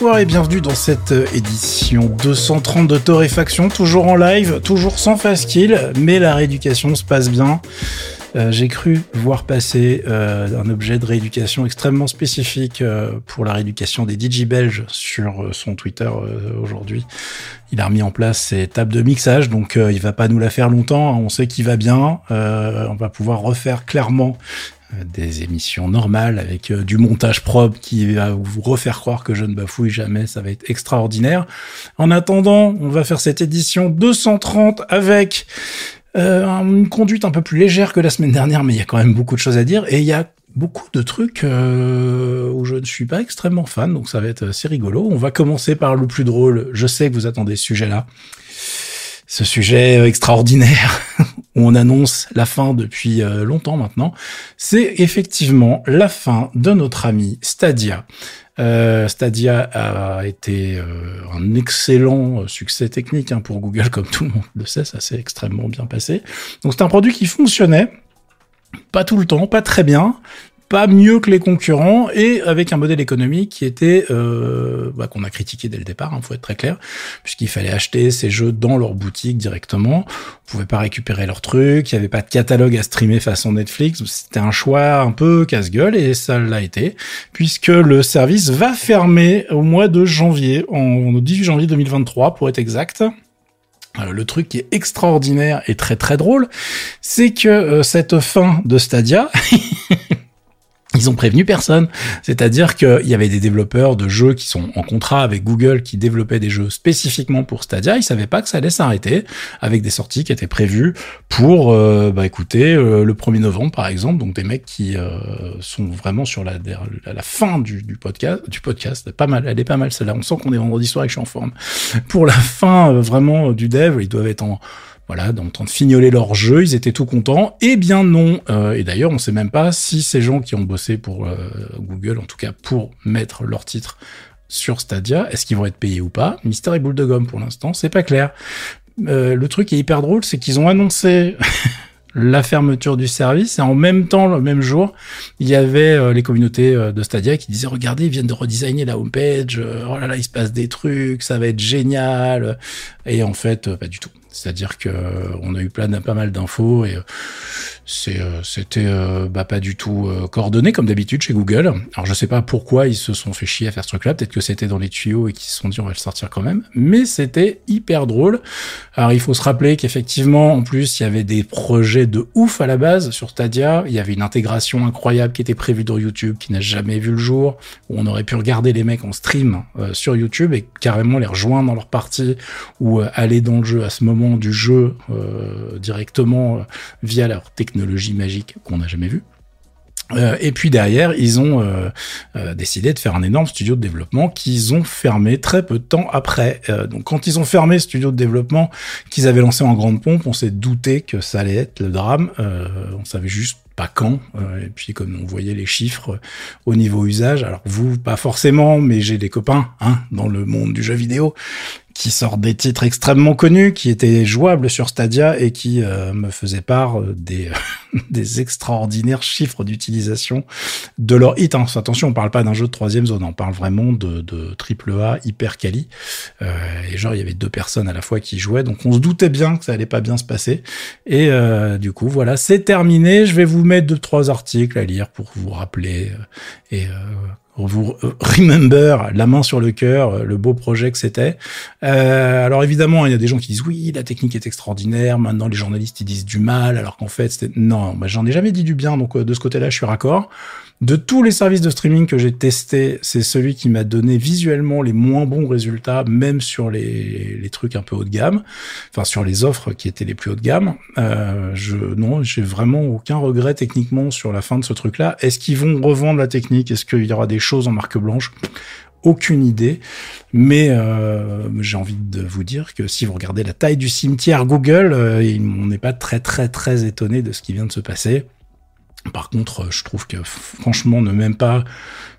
Bonsoir et bienvenue dans cette euh, édition 230 de Torréfaction, toujours en live, toujours sans fast kill, mais la rééducation se passe bien. Euh, j'ai cru voir passer euh, un objet de rééducation extrêmement spécifique pour la rééducation des DJ belges sur son Twitter aujourd'hui. Il a remis en place ses tables de mixage, donc il va pas nous la faire longtemps. Hein. On sait qu'il va bien. on va pouvoir refaire clairement euh, des émissions normales avec euh, du montage propre qui va vous refaire croire que je ne bafouille jamais, ça va être extraordinaire. En attendant, on va faire cette édition 230 avec euh, une conduite un peu plus légère que la semaine dernière, mais il y a quand même beaucoup de choses à dire et il y a beaucoup de trucs où je ne suis pas extrêmement fan, donc ça va être assez rigolo. On va commencer par le plus drôle. Je sais que vous attendez ce sujet-là ce sujet extraordinaire on annonce la fin depuis euh, longtemps maintenant, c'est effectivement la fin de notre ami Stadia. Euh, Stadia a été euh, un excellent succès technique hein, pour Google, comme tout le monde le sait, ça s'est extrêmement bien passé. Donc c'est un produit qui fonctionnait, pas tout le temps, pas très bien, pas mieux que les concurrents et avec un modèle économique qui était euh, bah, qu'on a critiqué dès le départ, il hein, faut être très clair, puisqu'il fallait acheter ces jeux dans leur boutique directement. On pouvait pas récupérer leurs trucs, il y avait pas de catalogue à streamer façon Netflix. C'était un choix un peu casse-gueule et ça l'a été, puisque le service va fermer au mois de janvier, en, au 18 janvier 2023 pour être exact. Le truc qui est extraordinaire et très très drôle, c'est que euh, cette fin de Stadia ils ont prévenu personne. C'est-à-dire qu'il y avait des développeurs de jeux qui sont en contrat avec Google qui développaient des jeux spécifiquement pour Stadia. Ils savaient pas que ça allait s'arrêter avec des sorties qui étaient prévues pour, euh, bah écoutez, euh, le 1er novembre par exemple. Donc des mecs qui euh, sont vraiment sur la, fin du, du, podcast. Du podcast, pas mal. Elle est pas mal celle-là. On sent qu'on est vendredi soir et que je suis en forme. Pour la fin vraiment du dev, ils doivent être en voilà, en train de fignoler leur jeu, ils étaient tout contents. Eh bien non. Euh, et d'ailleurs, on sait même pas si ces gens qui ont bossé pour euh, Google, en tout cas pour mettre leur titre sur Stadia, est-ce qu'ils vont être payés ou pas? Mystère et boule de gomme pour l'instant, c'est pas clair. Euh, le truc qui est hyper drôle, c'est qu'ils ont annoncé la fermeture du service et en même temps, le même jour, il y avait les communautés de Stadia qui disaient regardez, ils viennent de redesigner la homepage, oh là là, il se passe des trucs, ça va être génial. Et en fait, pas du tout. C'est-à-dire que euh, on a eu plein, pas mal d'infos et euh, euh, c'était bah, pas du tout coordonné comme d'habitude chez Google. Alors je sais pas pourquoi ils se sont fait chier à faire ce truc-là. Peut-être que c'était dans les tuyaux et qu'ils se sont dit on va le sortir quand même. Mais c'était hyper drôle. Alors il faut se rappeler qu'effectivement, en plus, il y avait des projets de ouf à la base sur Stadia. Il y avait une intégration incroyable qui était prévue dans YouTube, qui n'a jamais vu le jour, où on aurait pu regarder les mecs en stream sur YouTube et carrément les rejoindre dans leur partie ou aller dans le jeu à ce moment du jeu euh, directement euh, via leur technologie magique qu'on n'a jamais vue. Euh, et puis derrière, ils ont décidé de faire un énorme studio de développement qu'ils ont fermé très peu de temps après. donc quand ils ont fermé ce studio de développement qu'ils avaient lancé en grande pompe, on s'est douté que ça allait être le drame. on savait juste pas quand. et puis comme on voyait les chiffres au niveau usage, alors vous pas forcément, mais j'ai des copains hein, dans le monde du jeu vidéo qui sort des titres extrêmement connus, qui étaient jouables sur Stadia et qui euh, me faisaient part euh, des, des extraordinaires chiffres d'utilisation de leur hit. Hein. Attention, on parle pas d'un jeu de troisième zone, on parle vraiment de, de triple A hyper quali. Euh, et genre, il y avait deux personnes à la fois qui jouaient, donc on se doutait bien que ça allait pas bien se passer. Et euh, du coup, voilà, c'est terminé. Je vais vous mettre deux trois articles à lire pour vous rappeler et vous remember, la main sur le cœur, le beau projet que c'était. Euh, alors évidemment, il y a des gens qui disent oui, la technique est extraordinaire. Maintenant, les journalistes ils disent du mal, alors qu'en fait, c'était non. Bah, j'en ai jamais dit du bien, donc euh, de ce côté-là, je suis raccord. De tous les services de streaming que j'ai testés, c'est celui qui m'a donné visuellement les moins bons résultats, même sur les, trucs un peu haut de gamme, enfin sur les offres qui étaient les plus haut de gamme. Euh, je non, j'ai vraiment aucun regret techniquement sur la fin de ce truc-là. Est-ce qu'ils vont revendre la technique? Est-ce qu'il y aura des choses en marque blanche? Aucune idée. Mais euh, j'ai envie de vous dire que si vous regardez la taille du cimetière Google, euh, on n'est pas très très très étonné de ce qui vient de se passer. Par contre, je trouve que franchement, ne même pas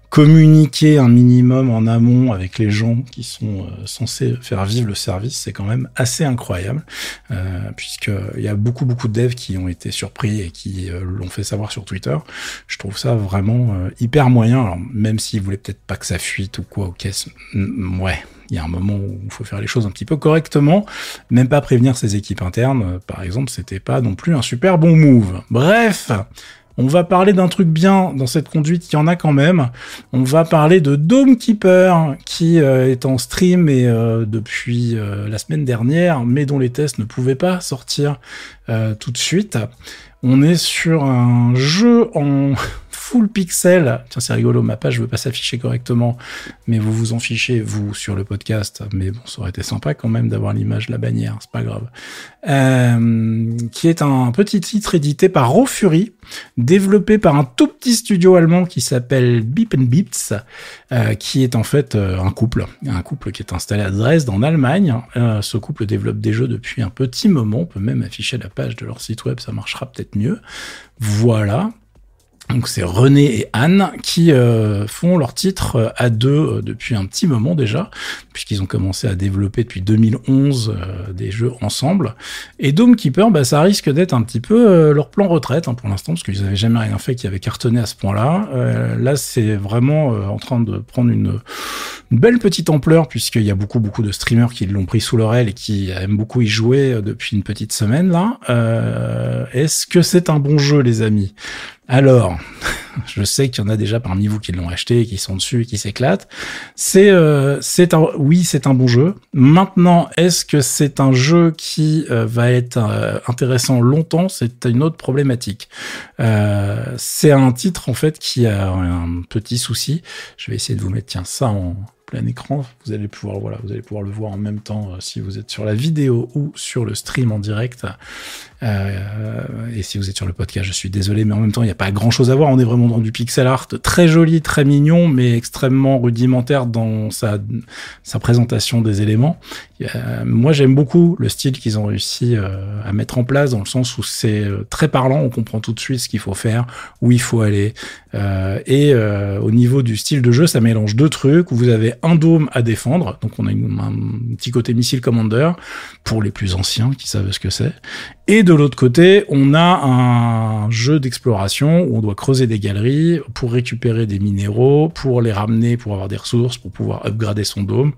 communiquer un minimum en amont avec les gens qui sont euh, censés faire vivre le service, c'est quand même assez incroyable, euh, puisqu'il y a beaucoup beaucoup de devs qui ont été surpris et qui euh, l'ont fait savoir sur Twitter. Je trouve ça vraiment euh, hyper moyen. Alors même s'ils voulaient peut-être pas que ça fuite ou quoi, ok, ouais. Il y a un moment où il faut faire les choses un petit peu correctement, même pas prévenir ses équipes internes, par exemple, c'était pas non plus un super bon move. Bref, on va parler d'un truc bien dans cette conduite, il y en a quand même. On va parler de Dome Keeper, qui euh, est en stream et euh, depuis euh, la semaine dernière, mais dont les tests ne pouvaient pas sortir tout de suite. On est sur un jeu en full pixel. Tiens, c'est rigolo, ma page ne veut pas s'afficher correctement, mais vous vous en fichez, vous, sur le podcast. Mais bon, ça aurait été sympa quand même d'avoir l'image de la bannière, c'est pas grave. Euh, qui est un petit titre édité par Raw Fury, développé par un tout petit studio allemand qui s'appelle Beep and Beeps, euh, qui est en fait euh, un couple, un couple qui est installé à Dresde en Allemagne. Ce couple développe des jeux depuis un petit moment. On peut même afficher la page de leur site web, ça marchera peut-être mieux. Voilà. Donc c'est René et Anne qui euh, font leur titre euh, à deux euh, depuis un petit moment déjà, puisqu'ils ont commencé à développer depuis 2011 des jeux ensemble. Et Dome Keeper, bah, ça risque d'être un petit peu leur plan retraite hein, pour l'instant, parce qu'ils n'avaient jamais rien fait qui avait cartonné à ce point-là. là, c'est vraiment en train de prendre une, une belle petite ampleur, puisqu'il y a beaucoup beaucoup de streamers qui l'ont pris sous leur aile et qui aiment beaucoup y jouer depuis une petite semaine là. Est-ce que c'est un bon jeu, les amis? Alors, je sais qu'il y en a déjà parmi vous qui l'ont acheté, qui sont dessus, qui s'éclatent. C'est, euh, c'est un, oui, c'est un bon jeu. Maintenant, est-ce que c'est un jeu qui euh, va être euh, intéressant longtemps? C'est une autre problématique. c'est un titre en fait qui a un petit souci. Je vais essayer de vous mettre tiens ça en plein écran. Vous allez pouvoir, voilà, vous allez pouvoir le voir en même temps si vous êtes sur la vidéo ou sur le stream en direct. Euh, et si vous êtes sur le podcast, je suis désolé, mais en même temps, il n'y a pas grand chose à voir. On est vraiment dans du pixel art très joli, très mignon, mais extrêmement rudimentaire dans sa, sa présentation des éléments. Euh, moi, j'aime beaucoup le style qu'ils ont réussi euh, à mettre en place, dans le sens où c'est euh, très parlant. On comprend tout de suite ce qu'il faut faire, où il faut aller. et au niveau du style de jeu, ça mélange deux trucs. Vous avez un dôme à défendre, donc on a un petit côté missile commander pour les plus anciens qui savent ce que c'est. Et de l'autre côté, on a un jeu d'exploration où on doit creuser des galeries pour récupérer des minéraux, pour les ramener, pour avoir des ressources, pour pouvoir upgrader son dôme,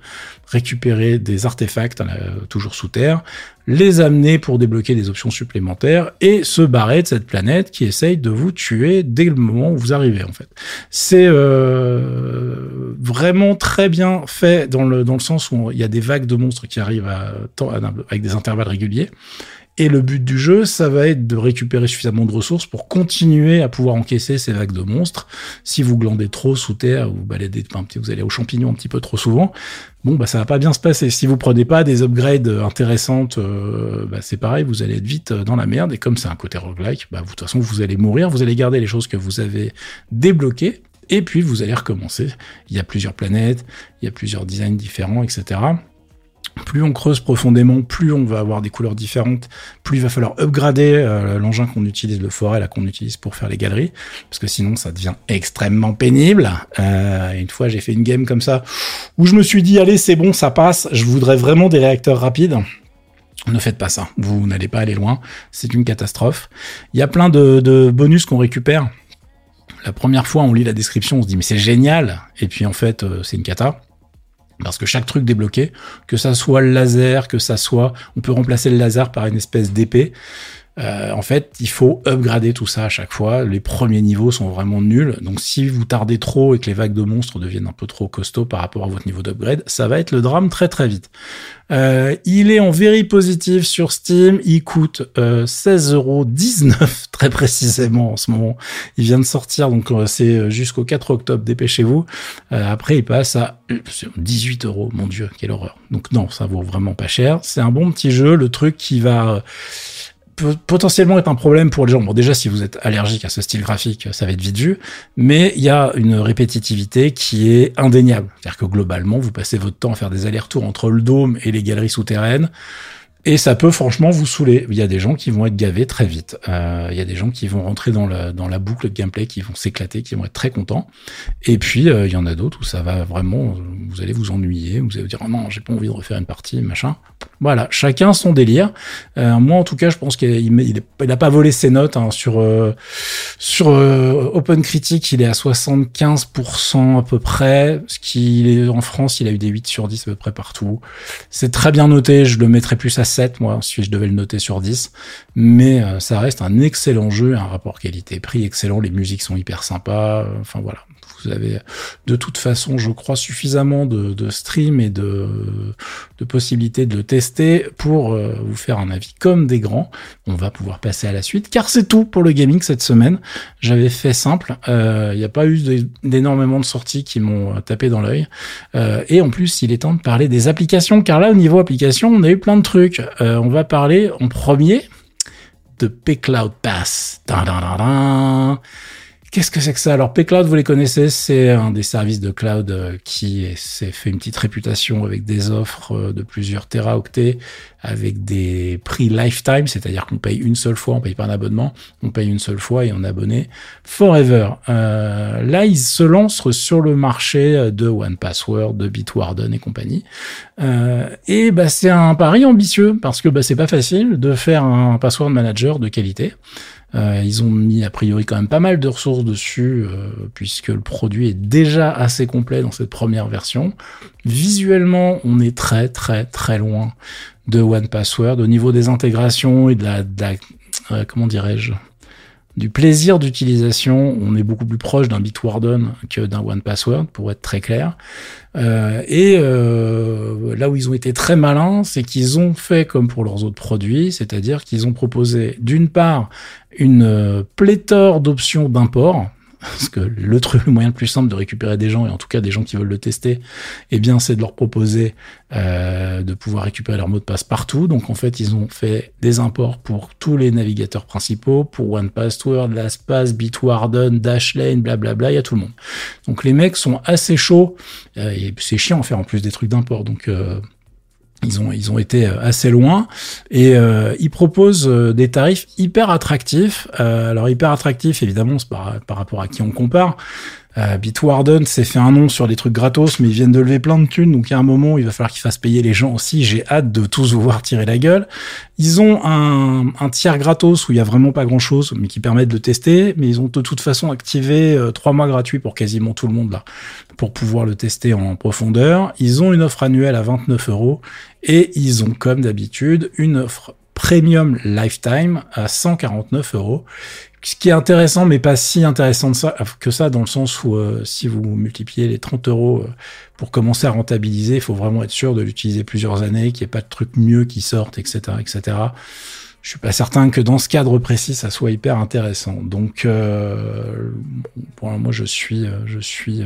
récupérer des artefacts euh, toujours sous terre, les amener pour débloquer des options supplémentaires et se barrer de cette planète qui essaye de vous tuer dès le moment où vous arrivez en fait. C'est euh, vraiment très bien fait dans le dans le sens où il y a des vagues de monstres qui arrivent à, avec des intervalles réguliers et le but du jeu, ça va être de récupérer suffisamment de ressources pour continuer à pouvoir encaisser ces vagues de monstres. Si vous glandez trop sous terre, ou baladez, enfin, vous allez aux champignons un petit peu trop souvent, bon, bah, ça va pas bien se passer. Si vous prenez pas des upgrades intéressantes, euh, bah, c'est pareil, vous allez être vite dans la merde. Et comme c'est un côté roguelike, bah, de toute façon, vous allez mourir, vous allez garder les choses que vous avez débloquées, et puis vous allez recommencer. Il y a plusieurs planètes, il y a plusieurs designs différents, etc plus on creuse profondément, plus on va avoir des couleurs différentes, plus il va falloir upgrader euh, l'engin qu'on utilise, le forêt là qu'on utilise pour faire les galeries, parce que sinon ça devient extrêmement pénible. Euh, une fois j'ai fait une game comme ça où je me suis dit allez c'est bon ça passe, je voudrais vraiment des réacteurs rapides. Ne faites pas ça, vous n'allez pas aller loin, c'est une catastrophe. Il y a plein de, bonus qu'on récupère. La première fois on lit la description, on se dit mais c'est génial, et puis en fait euh, c'est une cata. Parce que chaque truc débloqué, que ça soit le laser, que ça soit, on peut remplacer le laser par une espèce d'épée. Euh, en fait, il faut upgrader tout ça à chaque fois. Les premiers niveaux sont vraiment nuls. Donc, si vous tardez trop et que les vagues de monstres deviennent un peu trop costauds par rapport à votre niveau d'upgrade, ça va être le drame très très vite. Euh, il est en very positif sur Steam. Il coûte euh, 16,19€ très précisément en ce moment. Il vient de sortir, donc euh, c'est jusqu'au 4 octobre. Dépêchez-vous. Euh, après, il passe à 18 euros. Mon Dieu, quelle horreur. Donc non, ça vaut vraiment pas cher. C'est un bon petit jeu. Le truc qui va potentiellement être un problème pour les gens. Bon, déjà, si vous êtes allergique à ce style graphique, ça va être vite vu. Mais il y a une répétitivité qui est indéniable. C'est-à-dire que globalement, vous passez votre temps à faire des allers-retours entre le dôme et les galeries souterraines. Et ça peut franchement vous saouler. Il y a des gens qui vont être gavés très vite. Euh, il y a des gens qui vont rentrer dans, le, dans la boucle de gameplay, qui vont s'éclater, qui vont être très contents. Et puis euh, il y en a d'autres où ça va vraiment, vous allez vous ennuyer, vous allez vous dire oh non, j'ai pas envie de refaire une partie, machin. Voilà, chacun son délire. Euh, moi en tout cas, je pense qu'il il, il, a pas volé ses notes hein, sur euh, sur euh, Open Critic, il est à 75% à peu près. Ce qui est en France, il a eu des 8 sur 10 à peu près partout. C'est très bien noté. Je le mettrais plus à 7, moi, si je devais le noter sur 10. Mais euh, ça reste un excellent jeu, un rapport qualité-prix excellent. Les musiques sont hyper sympas. Euh, enfin voilà, vous avez de toute façon, je crois, suffisamment de, de stream et de, de possibilités de le tester pour euh, vous faire un avis comme des grands. On va pouvoir passer à la suite, car c'est tout pour le gaming cette semaine. J'avais fait simple. Il n'y a pas eu d'énormément de sorties qui m'ont tapé dans l'œil. et en plus, il est temps de parler des applications, car là, au niveau application, on a eu plein de trucs. Euh, on va parler en premier de P-Cloud Pass. Qu'est-ce que c'est que ça? Alors P-Cloud, vous les connaissez, c'est un des services de cloud euh, qui s'est fait une petite réputation avec des offres euh, de plusieurs teraoctets, avec des prix lifetime, c'est-à-dire qu'on paye une seule fois, on paye pas un abonnement, on paye une seule fois et on est abonné forever. Euh, là, ils se lancent sur le marché de One Password, de Bitwarden et compagnie. Euh, et bah, c'est un pari ambitieux parce que bah, c'est pas facile de faire un password manager de qualité. Euh, ils ont mis a priori quand même pas mal de ressources dessus, euh, puisque le produit est déjà assez complet dans cette première version. Visuellement, on est très très très loin de One Password au niveau des intégrations et de la, euh, comment dirais-je, du plaisir d'utilisation, on est beaucoup plus proche d'un Bitwarden que d'un One Password, pour être très clair. Euh, et euh, là où ils ont été très malins, c'est qu'ils ont fait comme pour leurs autres produits, c'est-à-dire qu'ils ont proposé d'une part une euh, pléthore d'options d'import, parce que le truc, le moyen le plus simple de récupérer des gens, et en tout cas des gens qui veulent le tester, eh bien, c'est de leur proposer euh, de pouvoir récupérer leur mot de passe partout. Donc, en fait, ils ont fait des imports pour tous les navigateurs principaux, pour OnePassword, LastPass, Bitwarden, Dashlane, blablabla, il y a tout le monde. Donc, les mecs sont assez chauds, euh, et c'est chiant à faire en plus des trucs d'import. Donc, euh, ils ont, ils ont été euh, assez loin et euh, ils proposent euh, des tarifs hyper attractifs. Alors hyper attractifs, évidemment, par, par rapport à qui on compare. Euh, Bitwarden s'est fait un nom sur des trucs gratos, mais ils viennent de lever plein de thunes, donc il y a un moment, il va falloir qu'ils fassent payer les gens aussi. J'ai hâte de tous vous voir tirer la gueule. Ils ont un, un tiers gratos où il y a vraiment pas grand chose, mais qui permet de le tester, mais ils ont de toute façon activé euh, trois mois gratuits pour quasiment tout le monde là, pour pouvoir le tester en profondeur. Ils ont une offre annuelle à 29 euros et ils ont comme d'habitude une offre premium lifetime à 149 euros ce qui est intéressant, mais pas si intéressant que ça, dans le sens où euh, si vous multipliez les 30 euros euh, pour commencer à rentabiliser, il faut vraiment être sûr de l'utiliser plusieurs années, qu'il n'y ait pas de trucs mieux qui sortent, etc., etc. Je suis pas certain que dans ce cadre précis, ça soit hyper intéressant. Donc, euh, pour moi, je suis, euh, je suis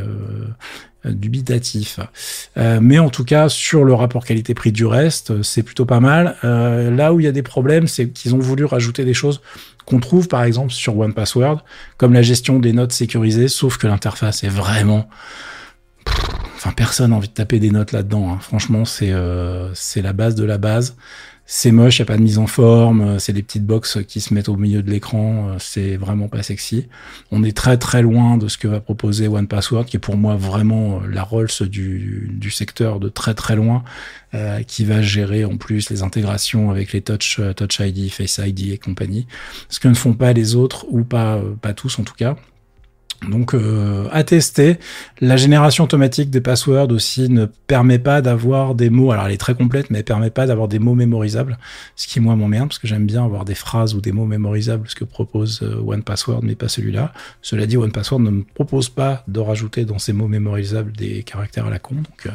dubitatif. Euh, mais en tout cas, sur le rapport qualité-prix du reste, c'est plutôt pas mal. Euh, là où il y a des problèmes, c'est qu'ils ont voulu rajouter des choses qu'on trouve par exemple sur One Password, comme la gestion des notes sécurisées, sauf que l'interface est vraiment... Enfin, personne n'a envie de taper des notes là-dedans. Hein. Franchement, euh, c'est la base de la base. C'est moche, il a pas de mise en forme, c'est des petites boxes qui se mettent au milieu de l'écran, c'est vraiment pas sexy. On est très très loin de ce que va proposer One Password, qui est pour moi vraiment la Rolls du, du secteur de très très loin, euh, qui va gérer en plus les intégrations avec les Touch, Touch ID, Face ID et compagnie, ce que ne font pas les autres, ou pas, pas tous en tout cas. Donc euh, à tester. La génération automatique des passwords aussi ne permet pas d'avoir des mots. Alors elle est très complète, mais elle permet pas d'avoir des mots mémorisables. Ce qui moi m'emmerde parce que j'aime bien avoir des phrases ou des mots mémorisables, ce que propose euh, One Password, mais pas celui-là. Cela dit, One Password ne me propose pas de rajouter dans ces mots mémorisables des caractères à la con. Donc euh,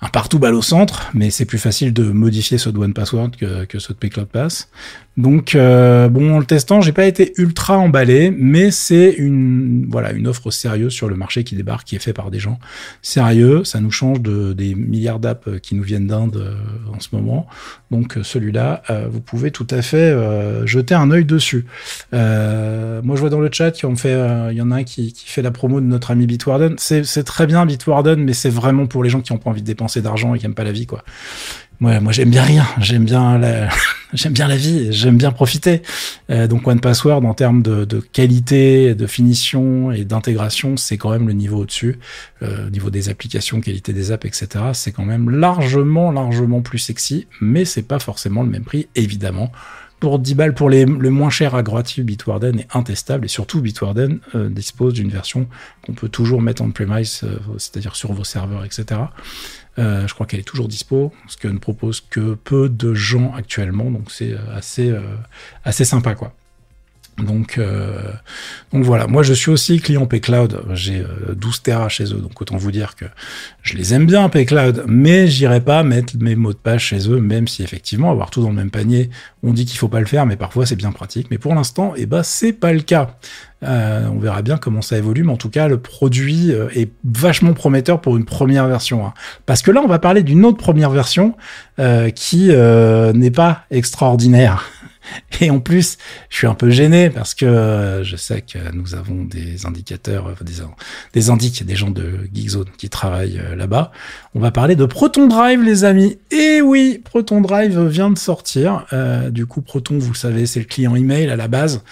un partout balle au centre, mais c'est plus facile de modifier ce de One Password que, que ce de Pcloud Pass. Donc euh, bon, en le testant, j'ai pas été ultra emballé, mais c'est une voilà une offre sérieuse sur le marché qui débarque, qui est fait par des gens sérieux. Ça nous change de des milliards d'apps qui nous viennent d'Inde euh, en ce moment. Donc celui-là, euh, vous pouvez tout à fait jeter un œil dessus. moi, je vois dans le chat qu'il fait, il y en a un qui, qui, fait la promo de notre ami Bitwarden. C'est très bien Bitwarden, mais c'est vraiment pour les gens qui ont pas envie de dépenser d'argent et qui aiment pas la vie, quoi. Moi j'aime bien rien, j'aime bien la, j'aime bien la vie, j'aime bien profiter. Euh, donc One Password en termes de, qualité, de finition et d'intégration, c'est quand même le niveau au-dessus. Euh, niveau des applications, qualité des apps, etc. C'est quand même largement, largement plus sexy, mais c'est pas forcément le même prix, évidemment. Pour 10 balles pour les, le moins cher à Bitwarden est intestable et surtout Bitwarden euh, dispose d'une version qu'on peut toujours mettre en premise, c'est-à-dire sur vos serveurs, etc. Euh, je crois qu'elle est toujours dispo, ce que ne propose que peu de gens actuellement, donc c'est euh, assez, euh, assez sympa quoi. Donc, euh, voilà, moi je suis aussi client pCloud, j'ai 12 Tera chez eux, donc autant vous dire que je les aime bien pCloud, mais j'irai pas mettre mes mots de passe chez eux, même si effectivement avoir tout dans le même panier, on dit qu'il faut pas le faire, mais parfois c'est bien pratique. Mais pour l'instant, eh ben c'est pas le cas. Euh, on verra bien comment ça évolue, mais en tout cas, le produit euh, est vachement prometteur pour une première version. Hein. Parce que là, on va parler d'une autre première version euh, qui n'est pas extraordinaire. Et en plus, je suis un peu gêné parce que je sais que nous avons des indicateurs, des, des indiques, des gens de Geekzone qui travaillent là-bas. On va parler de Proton Drive, les amis. Et oui, Proton Drive vient de sortir. du coup, Proton, vous savez, c'est le client email à la base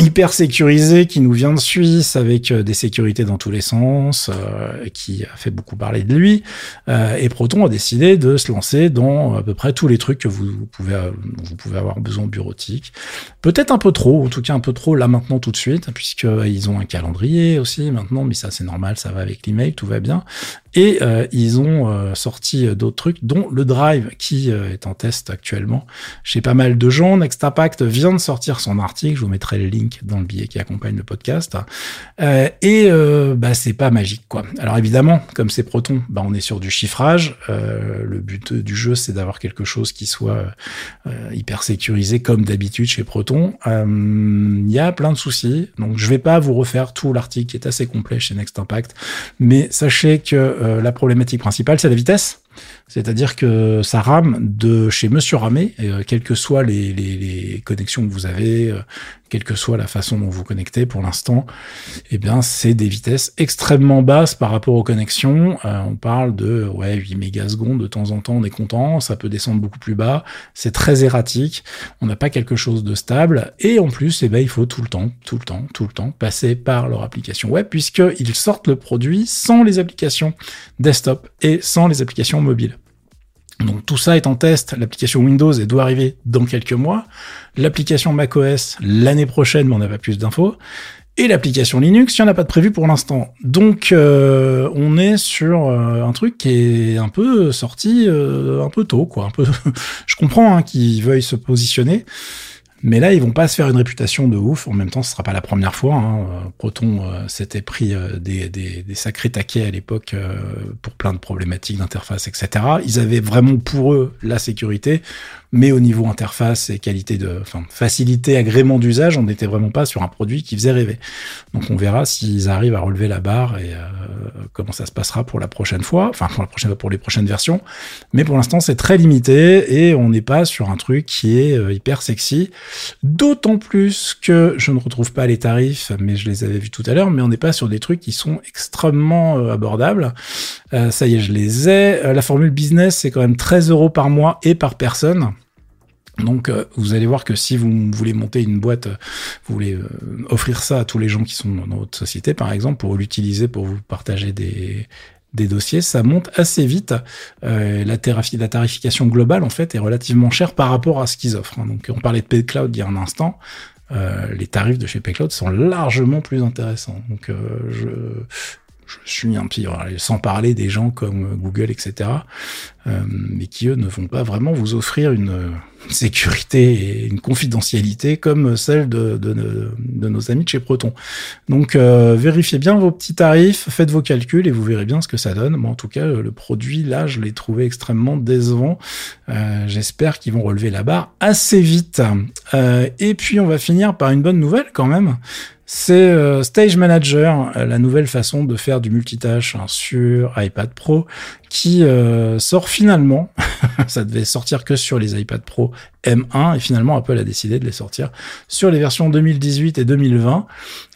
hyper sécurisé qui nous vient de Suisse avec euh, des sécurités dans tous les sens, euh, qui a fait beaucoup parler de lui. Euh, et Proton a décidé de se lancer dans à peu près tous les trucs que vous, pouvez vous pouvez avoir besoin bureautique. Peut-être un peu trop, en tout cas un peu trop là maintenant tout de suite, puisqu'ils ont un calendrier aussi maintenant, mais ça c'est normal, ça va avec l'email, tout va bien. Et euh, ils ont euh, sorti d'autres trucs, dont le Drive qui euh, est en test actuellement chez pas mal de gens. Next Impact vient de sortir son article, je vous mettrai le link dans le billet qui accompagne le podcast. et bah c'est pas magique quoi. Alors évidemment, comme c'est Proton, bah on est sur du chiffrage. le but du jeu c'est d'avoir quelque chose qui soit hyper sécurisé comme d'habitude chez Proton. Il y a plein de soucis, donc je vais pas vous refaire tout l'article qui est assez complet chez Next Impact, mais sachez que euh, la problématique principale, c'est la vitesse. C'est-à-dire que ça rame de chez Monsieur Ramé, euh, quelles que soient les, connexions que vous avez, euh, quelle que soit la façon dont vous connectez pour l'instant, eh bien c'est des vitesses extrêmement basses par rapport aux connexions. Euh, on parle de ouais 8 mégasecondes de temps en temps, on est content, ça peut descendre beaucoup plus bas, c'est très erratique, on n'a pas quelque chose de stable et en plus eh ben il faut tout le temps, tout le temps, tout le temps passer par leur application web puisqu'ils sortent le produit sans les applications desktop et sans les applications mobiles. Donc tout ça est en test, l'application Windows doit arriver dans quelques mois, l'application macOS l'année prochaine mais on n'a pas plus d'infos, et l'application Linux, il n'y en a pas de prévu pour l'instant. Donc euh, on est sur euh, un truc qui est un peu sorti euh, un peu tôt, quoi. Un peu. Je comprends hein, qu'ils veuillent se positionner. Mais là, ils vont pas se faire une réputation de ouf. En même temps, ce sera pas la première fois. Hein. Proton euh, s'était pris euh, des, des, des, sacrés taquets à l'époque euh, pour plein de problématiques d'interface, etc. Ils avaient vraiment pour eux la sécurité, mais au niveau interface et qualité de, enfin, facilité, agrément d'usage, on n'était vraiment pas sur un produit qui faisait rêver. Donc, on verra s'ils arrivent à relever la barre et comment ça se passera pour la prochaine fois, enfin pour la prochaine, pour les prochaines versions. Mais pour l'instant, c'est très limité et on n'est pas sur un truc qui est hyper sexy. D'autant plus que je ne retrouve pas les tarifs, mais je les avais vus tout à l'heure, mais on n'est pas sur des trucs qui sont extrêmement euh, abordables. Euh, ça y est, je les ai. Euh, la formule business, c'est quand même 13 euros par mois et par personne. Donc vous allez voir que si vous voulez monter une boîte, vous voulez offrir ça à tous les gens qui sont dans votre société, par exemple, pour l'utiliser pour vous partager des, des dossiers, ça monte assez vite. Euh, la, tarification globale, en fait, est relativement chère par rapport à ce qu'ils offrent. Hein. Donc, on parlait de PayCloud il y a un instant. Euh, les tarifs de chez PayCloud sont largement plus intéressants. Donc, euh, je, je suis un pire, sans parler des gens comme Google, etc., euh, mais qui eux ne vont pas vraiment vous offrir une, sécurité et une confidentialité comme celle de, nos amis chez Proton. Donc euh, vérifiez bien vos petits tarifs, faites vos calculs et vous verrez bien ce que ça donne. Moi, en tout cas, le produit là, je l'ai trouvé extrêmement décevant. Euh, j'espère qu'ils vont relever la barre assez vite. et puis on va finir par une bonne nouvelle quand même c'est euh, Stage Manager, euh, la nouvelle façon de faire du multitâche hein, sur iPad Pro, qui euh, sort finalement. ça devait sortir que sur les iPad Pro M1 et finalement Apple a décidé de les sortir sur les versions 2018 et 2020.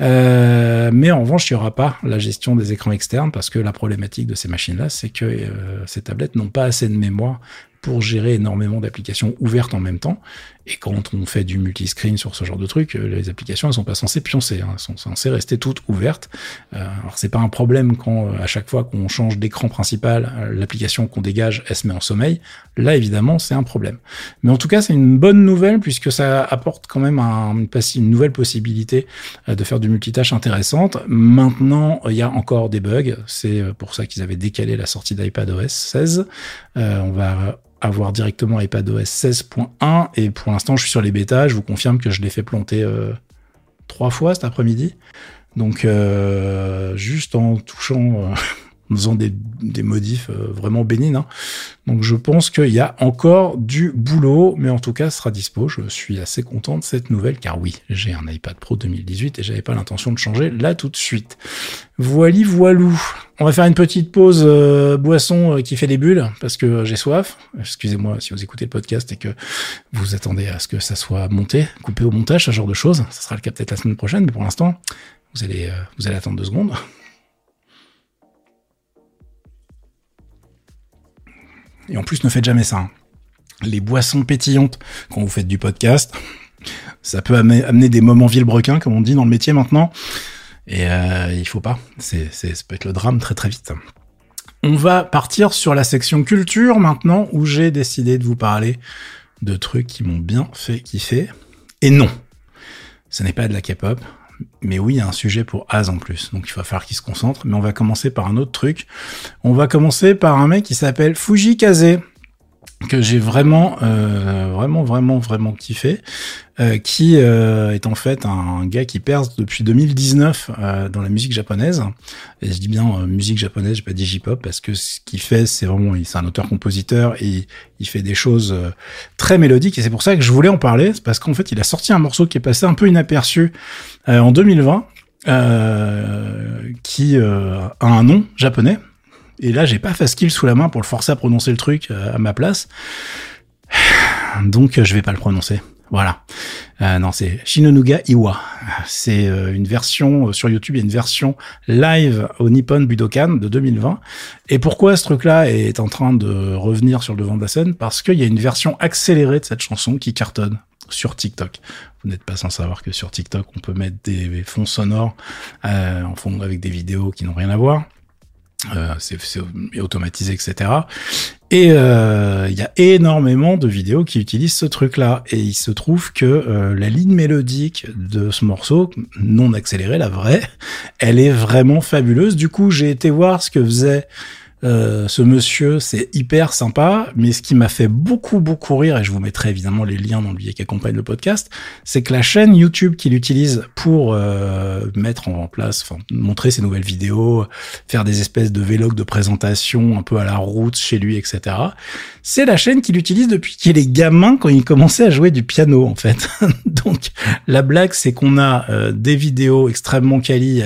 mais en revanche, il n'y aura pas la gestion des écrans externes parce que la problématique de ces machines-là, c'est que ces tablettes n'ont pas assez de mémoire pour gérer énormément d'applications ouvertes en même temps. Et quand on fait du multiscreen sur ce genre de truc, euh, les applications elles sont pas censées pioncer, hein, elles sont censées rester toutes ouvertes. Euh, alors c'est pas un problème quand euh, à chaque fois qu'on change d'écran principal, euh, l'application qu'on dégage elle se met en sommeil. Là évidemment c'est un problème. Mais en tout cas c'est une bonne nouvelle puisque ça apporte quand même un, une, nouvelle possibilité de faire du multitâche intéressante. Maintenant il y a encore des bugs, c'est pour ça qu'ils avaient décalé la sortie d'iPadOS 16. on va avoir directement iPadOS 16.1 et pour l'instant je suis sur les bêtas, je vous confirme que je l'ai fait planter euh, trois fois cet après-midi. Donc euh, juste en touchant euh, en faisant des, des modifs euh, vraiment bénignes. Hein. Donc je pense qu'il y a encore du boulot, mais en tout cas, ce sera dispo. Je suis assez content de cette nouvelle, car oui, j'ai un iPad Pro 2018 et j'avais pas l'intention de changer là tout de suite. Voili voilou. On va faire une petite pause euh, boisson euh, qui fait des bulles, parce que j'ai soif. Excusez-moi si vous écoutez le podcast et que vous attendez à ce que ça soit monté, coupé au montage, ce genre de choses. Ça sera le cas peut-être la semaine prochaine, mais pour l'instant, vous allez, vous allez attendre deux secondes. Et en plus, ne faites jamais ça. Hein. Les boissons pétillantes quand vous faites du podcast, ça peut amener des moments vilebrequins, comme on dit dans le métier maintenant. Et euh, il faut pas. C'est, ça peut être le drame très très vite. On va partir sur la section culture maintenant, où j'ai décidé de vous parler de trucs qui m'ont bien fait kiffer. Et non, ce n'est pas de la K-pop, mais oui, il y a un sujet pour Az en plus, donc il va falloir qu'il se concentre. Mais on va commencer par un autre truc. On va commencer par un mec qui s'appelle Fujikaze que j'ai vraiment, euh, vraiment, vraiment, vraiment kiffé, euh, qui euh, est en fait un, gars qui perce depuis 2019 dans la musique japonaise. Et je dis bien musique japonaise, j'ai pas dit J-pop parce que ce qu'il fait, c'est vraiment, c'est un auteur-compositeur et il fait des choses très mélodiques. Et c'est pour ça que je voulais en parler, parce qu'en fait, il a sorti un morceau qui est passé un peu inaperçu en 2020, qui a un nom japonais et là, j'ai pas Faskill sous la main pour le forcer à prononcer le truc euh, à ma place. Donc, euh, je vais pas le prononcer. Voilà. Euh, non, c'est Shinonuga Iwa. C'est euh, une version sur YouTube, il y a une version live au Nippon Budokan de 2020. Et pourquoi ce truc-là est en train de revenir sur le devant de la scène? Parce qu'il y a une version accélérée de cette chanson qui cartonne sur TikTok. Vous n'êtes pas sans savoir que sur TikTok, on peut mettre des fonds sonores en fond avec des vidéos qui n'ont rien à voir. Euh, c'est automatisé, etc. Et euh, il y a énormément de vidéos qui utilisent ce truc-là. Et il se trouve que euh, la ligne mélodique de ce morceau, non accélérée, la vraie, elle est vraiment fabuleuse. Du coup, j'ai été voir ce que faisait euh, ce monsieur, c'est hyper sympa, mais ce qui m'a fait beaucoup beaucoup rire, et je vous mettrai évidemment les liens dans le billet qui accompagne le podcast, c'est que la chaîne YouTube qu'il utilise pour euh, mettre en place, enfin montrer ses nouvelles vidéos, faire des espèces de vlogs de présentation un peu à la route chez lui, etc. C'est la chaîne qu'il utilise depuis qu'il est gamin quand il commençait à jouer du piano en fait. Donc la blague c'est qu'on a euh, des vidéos extrêmement quali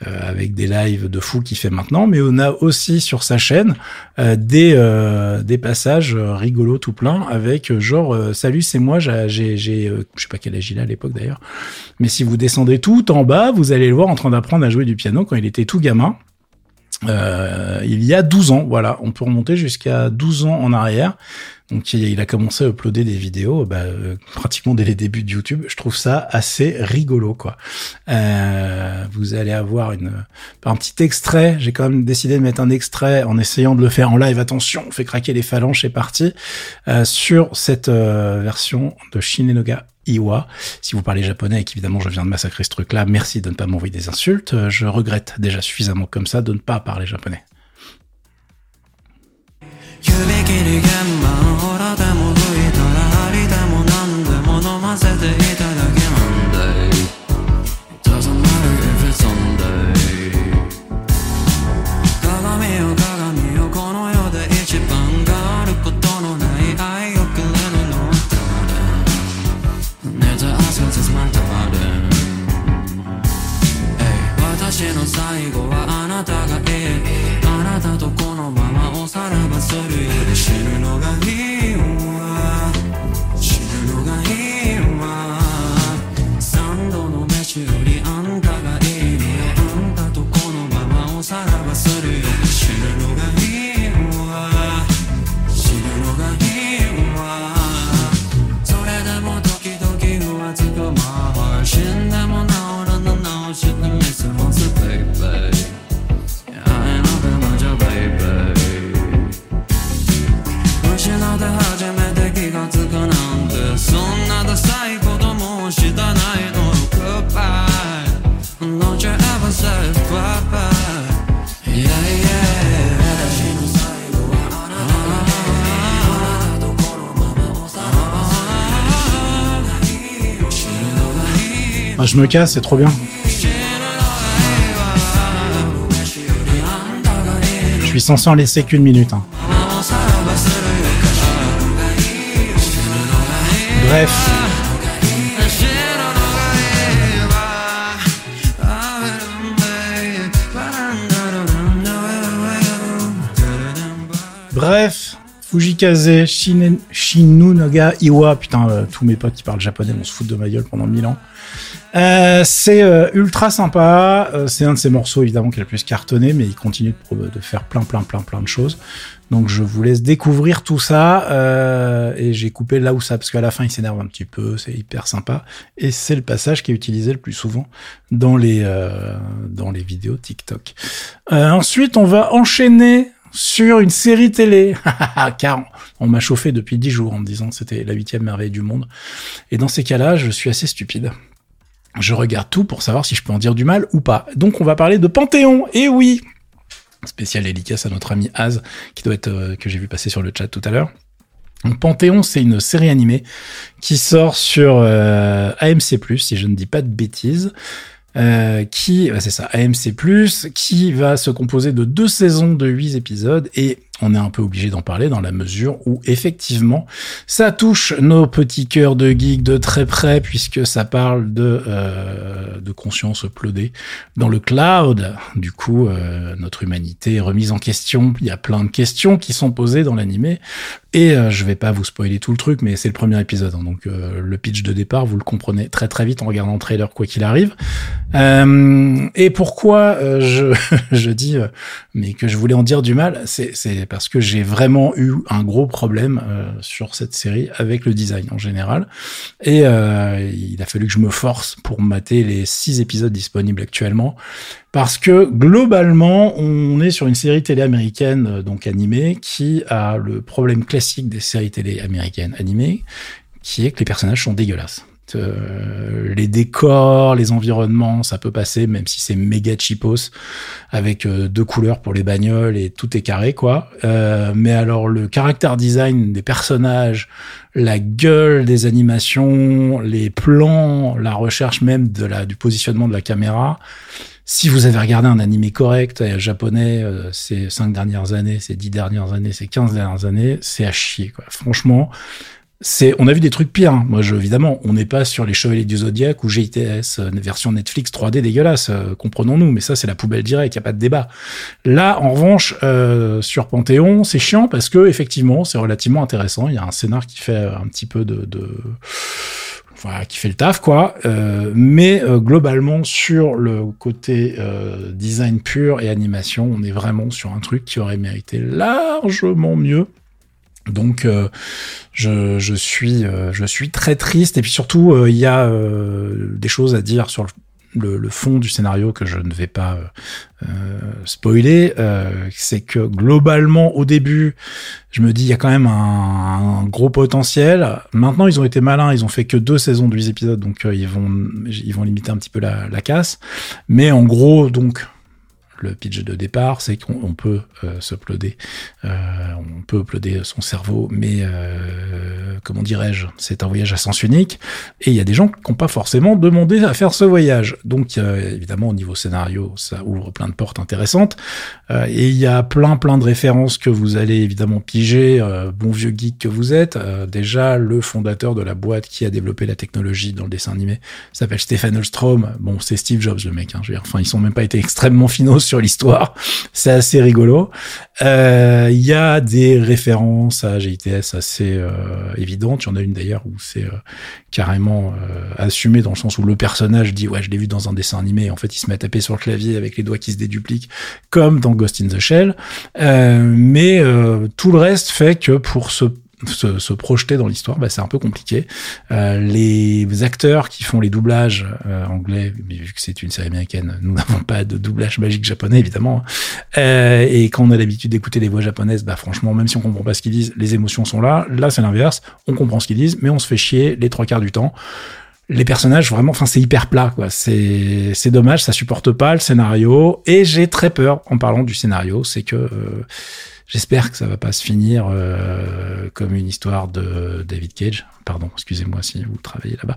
avec des lives de fou qu'il fait maintenant, mais on a aussi sur sa chaîne euh, des euh, des passages euh, rigolos tout plein avec genre salut c'est moi j'ai j'ai je sais pas quel âge il à l'époque d'ailleurs. Mais si vous descendez tout en bas vous allez le voir en train d'apprendre à jouer du piano quand il était tout gamin. Il y a 12 ans, voilà, on peut remonter jusqu'à 12 ans en arrière. Donc il a commencé à uploader des vidéos bah, euh, pratiquement dès les débuts de YouTube. Je trouve ça assez rigolo, quoi. Euh, vous allez avoir un petit extrait. J'ai quand même décidé de mettre un extrait en essayant de le faire en live. Attention, on fait craquer les phalanges, c'est parti. sur cette version de Shinenoga Iwa. Si vous parlez japonais et qu'évidemment je viens de massacrer ce truc-là, merci de ne pas m'envoyer des insultes. Je regrette déjà suffisamment comme ça de ne pas parler japonais. Bazı da je me casse, c'est trop bien. Je suis censé en laisser qu'une minute. hein. Bref. Bref, Fujikaze, Shinunaga Iwa, putain, euh, tous mes potes qui parlent japonais vont se foutre de ma gueule pendant mille ans. Euh, c'est euh, ultra sympa, euh, c'est un de ces morceaux évidemment qui est le plus cartonné, mais il continue de, faire plein plein plein plein de choses. Donc je vous laisse découvrir tout ça, et j'ai coupé là où ça, parce qu'à la fin il s'énerve un petit peu, c'est hyper sympa, et c'est le passage qui est utilisé le plus souvent dans les, dans les vidéos TikTok. Ensuite on va enchaîner sur une série télé, car on m'a chauffé depuis dix jours en me disant que c'était la huitième merveille du monde. Et dans ces cas-là, je suis assez stupide. Je regarde tout pour savoir si je peux en dire du mal ou pas. Donc on va parler de Panthéon. Et oui, spécial dédicace à notre ami Az, qui doit être euh, que j'ai vu passer sur le chat tout à l'heure. Panthéon, c'est une série animée qui sort sur euh, AMC+, si je ne dis pas de bêtises. Euh, qui, ouais, c'est ça, AMC+, qui va se composer de deux saisons de huit épisodes, et on est un peu obligé d'en parler dans la mesure où, effectivement, ça touche nos petits cœurs de geek de très près, puisque ça parle de, euh, de conscience uploadée dans le cloud. Du coup, euh, notre humanité est remise en question, il y a plein de questions qui sont posées dans l'animé, et euh, je vais pas vous spoiler tout le truc, mais c'est le premier épisode, hein, donc euh, le pitch de départ, vous le comprenez très très vite en regardant le trailer, quoi qu'il arrive. Euh, et pourquoi euh, je, je dis mais que je voulais en dire du mal, c'est parce que j'ai vraiment eu un gros problème euh, sur cette série avec le design en général, et euh, il a fallu que je me force pour mater les six épisodes disponibles actuellement. Parce que globalement, on est sur une série télé américaine, euh, donc animée, qui a le problème classique des séries télé américaines animées, qui est que les personnages sont dégueulasses. Euh, les décors, les environnements, ça peut passer, même si c'est méga cheapos, avec euh, deux couleurs pour les bagnoles et tout est carré, quoi. Euh, mais alors le caractère design des personnages, la gueule des animations, les plans, la recherche même de la, du positionnement de la caméra, si vous avez regardé un animé correct euh, japonais euh, ces cinq dernières années, ces dix dernières années, ces 15 dernières années, c'est à chier, quoi. Franchement, c'est, on a vu des trucs pires. hein. Moi, je, évidemment, on n'est pas sur les Chevaliers du Zodiaque ou GITS, euh, version Netflix 3D dégueulasse, euh, comprenons-nous, mais ça, c'est la poubelle directe, il n'y a pas de débat. Là, en revanche, euh, sur Panthéon, c'est chiant parce que, effectivement, c'est relativement intéressant. Il y a un scénar qui fait un petit peu de, de voilà, qui fait le taf, quoi. Euh, mais euh, globalement, sur le côté euh, design pur et animation, on est vraiment sur un truc qui aurait mérité largement mieux. Donc, euh, je, je suis, euh, je suis très triste. Et puis surtout, euh, il y a euh, des choses à dire sur le le, le, fond du scénario que je ne vais pas euh, spoiler, c'est que globalement au début, je me dis il y a quand même un, un, gros potentiel. Maintenant, ils ont été malins, ils ont fait que deux saisons de 8 épisodes, donc ils vont ils vont limiter un petit peu la, la casse. Mais en gros, donc le pitch de départ, c'est qu'on peut euh, s'uploader, euh, on peut uploader son cerveau, mais euh, comment dirais-je, c'est un voyage à sens unique, et il y a des gens qui n'ont pas forcément demandé à faire ce voyage. Donc évidemment au niveau scénario, ça ouvre plein de portes intéressantes, euh, et il y a plein plein de références que vous allez évidemment piger, euh, bon vieux geek que vous êtes. Euh, déjà le fondateur de la boîte qui a développé la technologie dans le dessin animé s'appelle Stefan Hellstrom. Bon c'est Steve Jobs le mec, hein, je veux dire, enfin ils sont même pas été extrêmement finaux sur l'histoire. C'est assez rigolo. Il y a des références à GITS assez évidentes. Il y en a une d'ailleurs où c'est carrément assumé dans le sens où le personnage dit ouais je l'ai vu dans un dessin animé. En fait il se met à taper sur le clavier avec les doigts qui se dédupliquent comme dans Ghost in the Shell. mais tout le reste fait que pour se, se, projeter dans l'histoire, bah, c'est un peu compliqué. Euh, les acteurs qui font les doublages euh, anglais, mais vu que c'est une série américaine, nous n'avons pas de doublage magique japonais évidemment. Euh, et quand on a l'habitude d'écouter les voix japonaises, bah franchement, même si on comprend pas ce qu'ils disent, les émotions sont là. Là, c'est l'inverse. On comprend ce qu'ils disent, mais on se fait chier les trois quarts du temps les personnages vraiment enfin c'est hyper plat quoi c'est c'est dommage ça supporte pas le scénario et j'ai très peur en parlant du scénario c'est que euh, J'espère que ça va pas se finir euh, comme une histoire de David Cage. Pardon, excusez-moi si vous travaillez là-bas.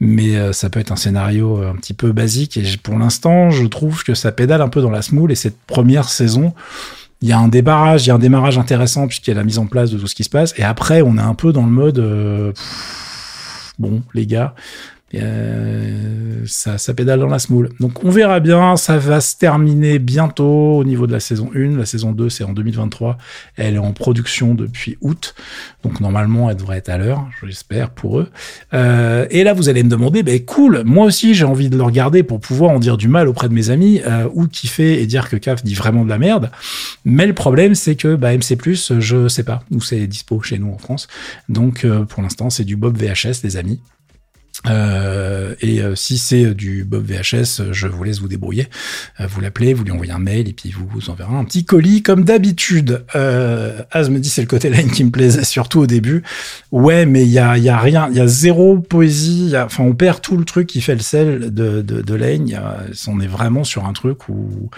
Mais euh, ça peut être un scénario un petit peu basique. Et pour l'instant, je trouve que ça pédale un peu dans la smoule. Et cette première saison, il y a un débarrage, il y a un démarrage intéressant puisqu'il y a la mise en place de tout ce qui se passe. Et après, on est un peu dans le mode... Euh, bon, les gars, euh, ça, ça pédale dans la smoule. Donc on verra bien, ça va se terminer bientôt au niveau de la saison 1. La saison 2, c'est en 2023. Elle est en production depuis août. Donc normalement, elle devrait être à l'heure, j'espère, pour eux. Euh, et là, vous allez me demander, ben cool, moi aussi j'ai envie de le regarder pour pouvoir en dire du mal auprès de mes amis, euh, ou kiffer et dire que CAF dit vraiment de la merde. Mais le problème, c'est que bah, MC+, je sais pas où c'est dispo chez nous en France. Donc euh, pour l'instant, c'est du Bob VHS, les amis. Euh, et euh, si c'est du Bob VHS, je vous laisse vous débrouiller. Euh, vous l'appelez, vous lui envoyez un mail et puis vous vous enverrez un petit colis comme d'habitude. Euh, Az me dit c'est le côté line qui me plaisait surtout au début. Ouais, mais il y a, y a rien, il y a zéro poésie. Enfin, on perd tout le truc qui fait le sel de, de, de Lane. on est vraiment sur un truc où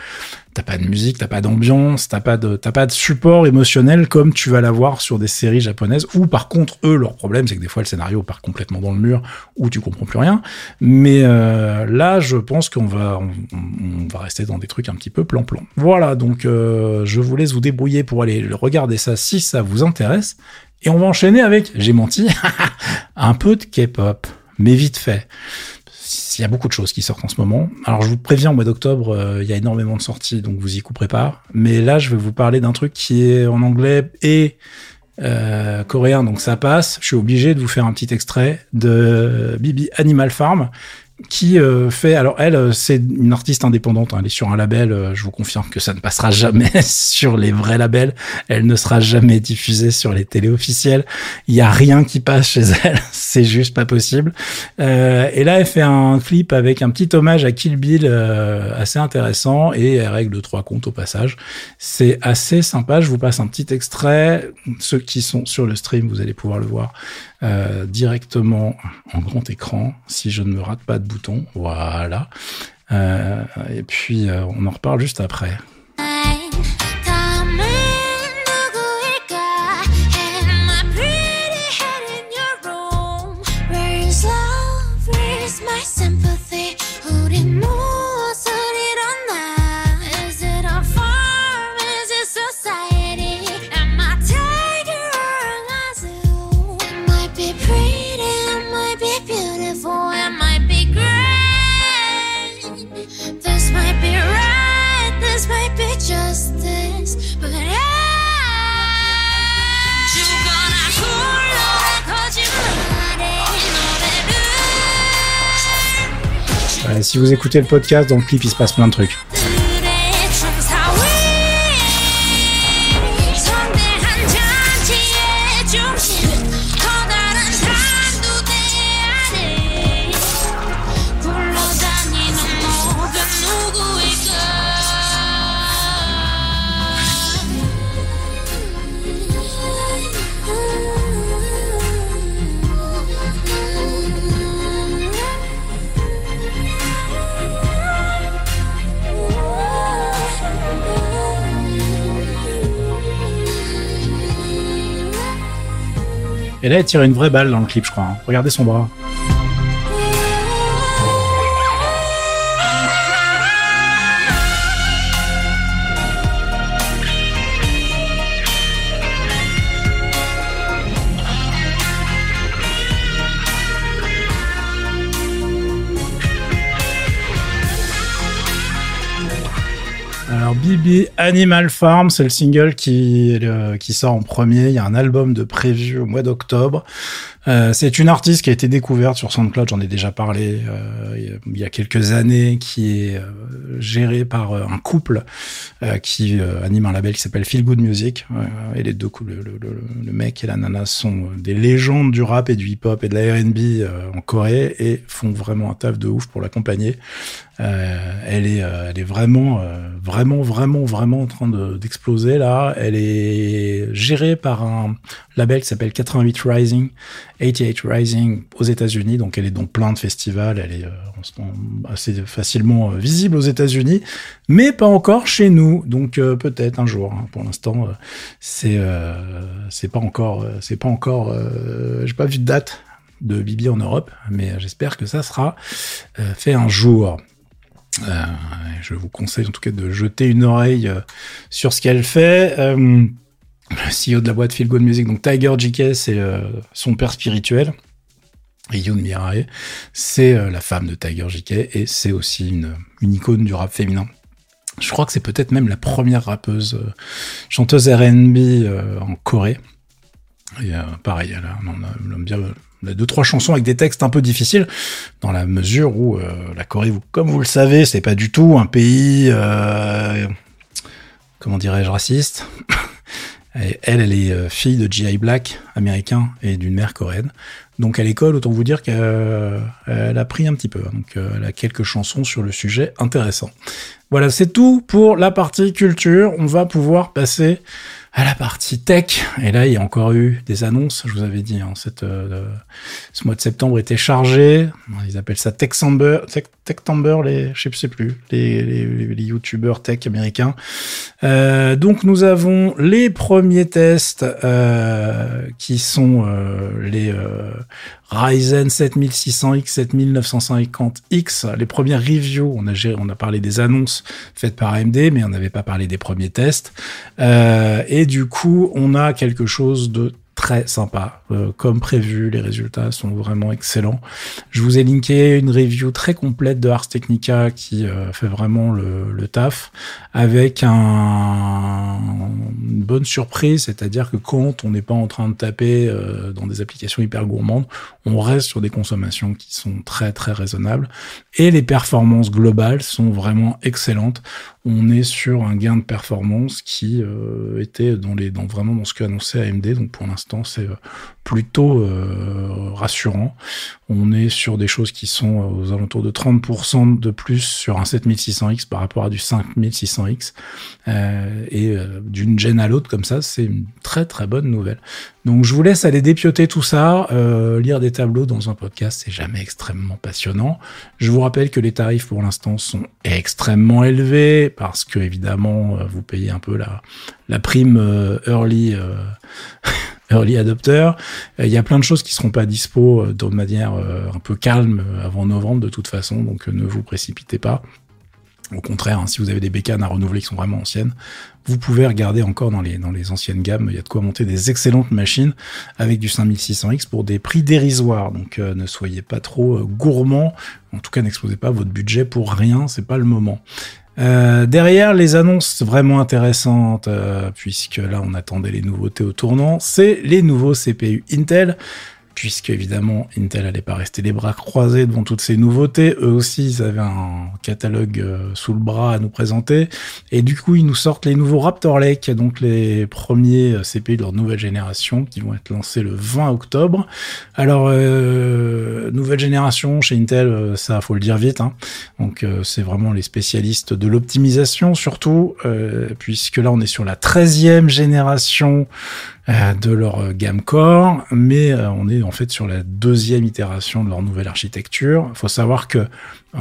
t'as pas de musique, t'as pas d'ambiance, t'as pas de t'as pas de support émotionnel comme tu vas l'avoir sur des séries japonaises. Ou par contre, eux, leur problème, c'est que des fois le scénario part complètement dans le mur, ou tu comprends plus rien. Mais euh, là, je pense qu'on va on, va rester dans des trucs un petit peu plan-plan. Voilà, donc euh, je vous laisse vous débrouiller pour aller regarder ça si ça vous intéresse. Et on va enchaîner avec, j'ai menti, un peu de K-pop, mais vite fait il y a beaucoup de choses qui sortent en ce moment. Alors je vous préviens, au mois d'octobre, euh, il y a énormément de sorties, donc vous y couperez pas. Mais là, je vais vous parler d'un truc qui est en anglais et euh, coréen, donc ça passe. Je suis obligé de vous faire un petit extrait de Bibi Animal Farm, qui euh, fait alors elle euh, c'est une artiste indépendante hein, elle est sur un label euh, je vous confirme que ça ne passera jamais sur les vrais labels. Elle ne sera jamais diffusée sur les télés officielles. Il y a rien qui passe chez elle. C'est juste pas possible. Et là elle fait un clip avec un petit hommage à Kill Bill assez intéressant et elle règle trois comptes au passage. C'est assez sympa. Je vous passe un petit extrait. Ceux qui sont sur le stream vous allez pouvoir le voir euh, directement en grand écran si je ne me rate pas de bouton. Voilà. Euh, et puis euh, on en reparle juste après. Si vous écoutez le podcast, dans le clip, il se passe plein de trucs. Et là, elle tire une vraie balle dans le clip, je crois. Hein. Regardez son bras. Animal Farm, c'est le single qui, sort en premier. Il y a un album de prévu au mois d'octobre. Euh, c'est une artiste qui a été découverte sur SoundCloud, j'en ai déjà parlé euh, il y a quelques années, qui est euh, gérée par euh, un couple qui anime un label qui s'appelle Feel Good Music. et les deux, le, le, le, le, mec et la nana sont des légendes du rap et du hip-hop et de la R&B en Corée et font vraiment un taf de ouf pour l'accompagner. elle est, elle est vraiment, vraiment, vraiment, vraiment en train d'exploser là. Elle est gérée par un label qui s'appelle 88 Rising 88 Rising aux États-Unis, donc elle est dans plein de festivals, elle est euh, assez facilement euh, visible aux États-Unis, mais pas encore chez nous, donc euh, peut-être un jour. Hein. Pour l'instant, c'est pas encore, c'est pas encore, j'ai pas vu de date de Bibi en Europe, mais j'espère que ça sera fait un jour. Je vous conseille en tout cas de jeter une oreille sur ce qu'elle fait. Euh, CEO de la boîte Feel Good Music, donc Tiger JK, c'est euh, son père spirituel. Et Yoon Mirae, c'est euh, la femme de Tiger JK et c'est aussi une, icône du rap féminin. Je crois que c'est peut-être même la première rappeuse, euh, chanteuse R&B en Corée. Pareil, elle on a, deux trois chansons avec des textes un peu difficiles dans la mesure où la Corée, vous, comme vous le savez, c'est pas du tout un pays, comment dirais-je, raciste. Elle, elle est euh, fille de G.I. Black, américain, et d'une mère coréenne. Donc à l'école, autant vous dire qu'elle euh, a pris un petit peu. Donc euh, elle a quelques chansons sur le sujet intéressant. Voilà, c'est tout pour la partie culture. On va pouvoir passer à la partie tech. Et là, il y a encore eu des annonces. Je vous avais dit, hein, cette, euh, ce mois de septembre était chargé. Ils appellent ça Techsamber, Tech, Techtamber, les, je sais plus, les, les, les tech américains. Euh, donc, nous avons les premiers tests euh, qui sont euh, les euh, Ryzen 7600X, 7950X. Les premières reviews, on a, on a parlé des annonces faites par AMD, mais on n'avait pas parlé des premiers tests. Euh, et du coup, on a quelque chose de très sympa. Euh, comme prévu, les résultats sont vraiment excellents. Je vous ai linké une review très complète de Ars Technica qui euh, fait vraiment le, le, taf, avec un, une bonne surprise, c'est-à-dire que quand on n'est pas en train de taper euh, dans des applications hyper gourmandes, on reste sur des consommations qui sont très très raisonnables et les performances globales sont vraiment excellentes. On est sur un gain de performance qui euh, était dans les dans vraiment dans ce qu'annonçait AMD. Donc pour l'instant c'est euh, plutôt euh, rassurant. On est sur des choses qui sont aux alentours de 30% de plus sur un 7600X par rapport à du 5600X. Euh, et euh, d'une gêne à l'autre comme ça, c'est une très très bonne nouvelle. Donc je vous laisse aller dépioter tout ça, euh, lire des tableaux dans un podcast, c'est jamais extrêmement passionnant. Je vous rappelle que les tarifs pour l'instant sont extrêmement élevés parce que évidemment vous payez un peu la prime early early adopter. Il y a plein de choses qui seront pas dispo euh, de manière euh, un peu calme euh, avant novembre de toute façon, donc ne vous précipitez pas. Au contraire, hein, si vous avez des bécanes à renouveler qui sont vraiment anciennes, vous pouvez regarder encore dans les, dans les anciennes gammes. Il y a de quoi monter des excellentes machines avec du 5600X pour des prix dérisoires. Donc ne soyez pas trop gourmand. En tout cas, n'exposez pas votre budget pour rien. C'est pas le moment. Euh, derrière les annonces vraiment intéressantes, euh, puisque là on attendait les nouveautés au tournant, c'est les nouveaux CPU Intel puisque évidemment Intel allait pas rester les bras croisés devant toutes ces nouveautés. Eux aussi, ils avaient un catalogue euh, sous le bras à nous présenter, et du coup, ils nous sortent les nouveaux Raptor Lake, donc les premiers euh, CPU de leur nouvelle génération, qui vont être lancés le 20 octobre. Alors, euh, nouvelle génération chez Intel, ça faut le dire vite, hein. donc c'est vraiment les spécialistes de l'optimisation surtout, puisque là on est sur la 13e génération de leur gamme core, mais euh, on est en fait sur la deuxième itération de leur nouvelle architecture. Il faut savoir que euh,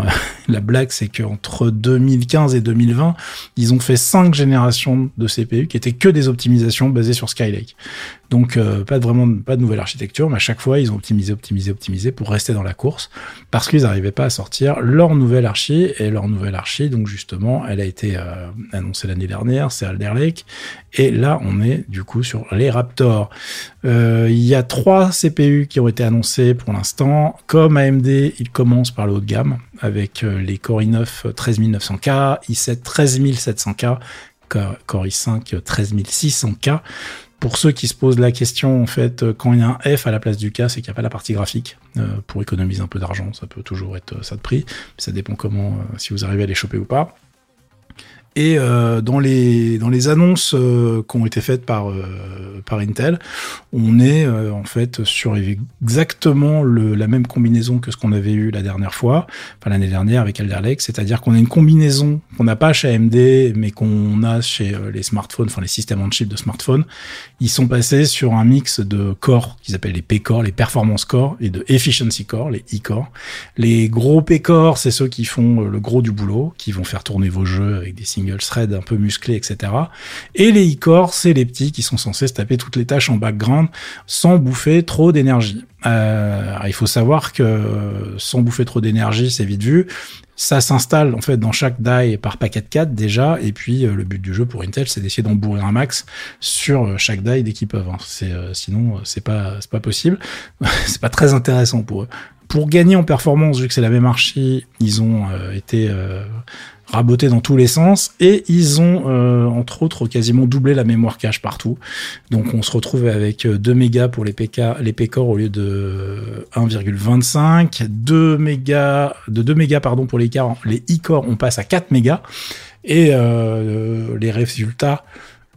la blague, c'est qu'entre 2015 et 2020, ils ont fait cinq générations de CPU qui étaient que des optimisations basées sur Skylake. Donc euh, pas de vraiment pas de nouvelle architecture, mais à chaque fois ils ont optimisé, optimisé, optimisé pour rester dans la course parce qu'ils n'arrivaient pas à sortir leur nouvelle archi et leur nouvelle archi. Donc justement, elle a été euh, annoncée l'année dernière, c'est Alder Lake, et là on est du coup sur les Raptors. Euh, il y a trois CPU qui ont été annoncés pour l'instant. Comme AMD, ils commencent par le haut de gamme avec les Core i9 13900K, i7 13700K Core i5 13600K. Pour ceux qui se posent la question, en fait, euh, quand il y a un F à la place du K, c'est qu'il n'y a pas la partie graphique. Euh, pour économiser un peu d'argent, ça peut toujours être ça de prix. Ça dépend comment, si vous arrivez à les choper ou pas. Et euh, dans les dans les annonces euh, qui ont été faites par euh, par Intel, on est euh, en fait sur exactement le, la même combinaison que ce qu'on avait eu la dernière fois, enfin l'année dernière avec Alder Lake, c'est-à-dire qu'on a une combinaison qu'on n'a pas chez AMD, mais qu'on a chez les smartphones, enfin les systèmes en chip de smartphones. Ils sont passés sur un mix de cores qu'ils appellent les P-core, les performance core, et de efficiency core, les E-core. Les gros P-core, c'est ceux qui font le gros du boulot, qui vont faire tourner vos jeux avec des signes thread un peu musclé, etc. Et les e-core, c'est les petits qui sont censés se taper toutes les tâches en background sans bouffer trop d'énergie. Euh, il faut savoir que sans bouffer trop d'énergie, c'est vite vu. Ça s'installe en fait dans chaque die par paquet de 4 déjà, et puis euh, le but du jeu pour Intel, c'est d'essayer d'en bourrer un max sur euh, chaque die dès qu'ils peuvent. Hein. C'est sinon c'est pas c'est pas possible, c'est pas très intéressant pour eux. Pour gagner en performance, vu que c'est la même archi, ils ont été raboté dans tous les sens et ils ont euh, entre autres quasiment doublé la mémoire cache partout. Donc on se retrouve avec 2 euh, mégas pour les PK les P-core au lieu de 1,25, 2 mégas de 2 mégas pardon pour les les e-core on passe à 4 mégas et euh, les résultats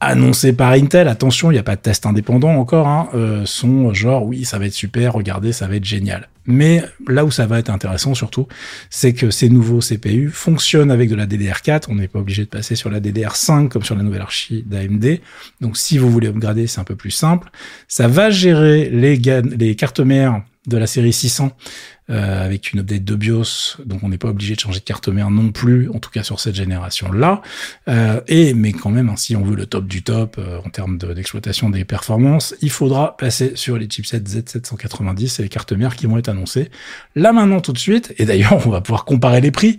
annoncés par Intel, attention, il n'y a pas de test indépendant encore, hein, euh, sont genre oui, ça va être super, regardez, ça va être génial. Mais là où ça va être intéressant surtout, c'est que ces nouveaux CPU fonctionnent avec de la DDR4, on n'est pas obligé de passer sur la DDR5 comme sur la nouvelle archi d'AMD. Donc si vous voulez upgrader, c'est un peu plus simple. Ça va gérer les, les cartes mères de la série 600 euh, avec une update de BIOS, donc on n'est pas obligé de changer de carte mère non plus, en tout cas sur cette génération-là. Euh, et mais quand même, hein, si on veut le top du top euh, en termes d'exploitation des performances, il faudra passer sur les chipsets Z790 et les cartes mères qui vont être annoncées là maintenant tout de suite. Et d'ailleurs, on va pouvoir comparer les prix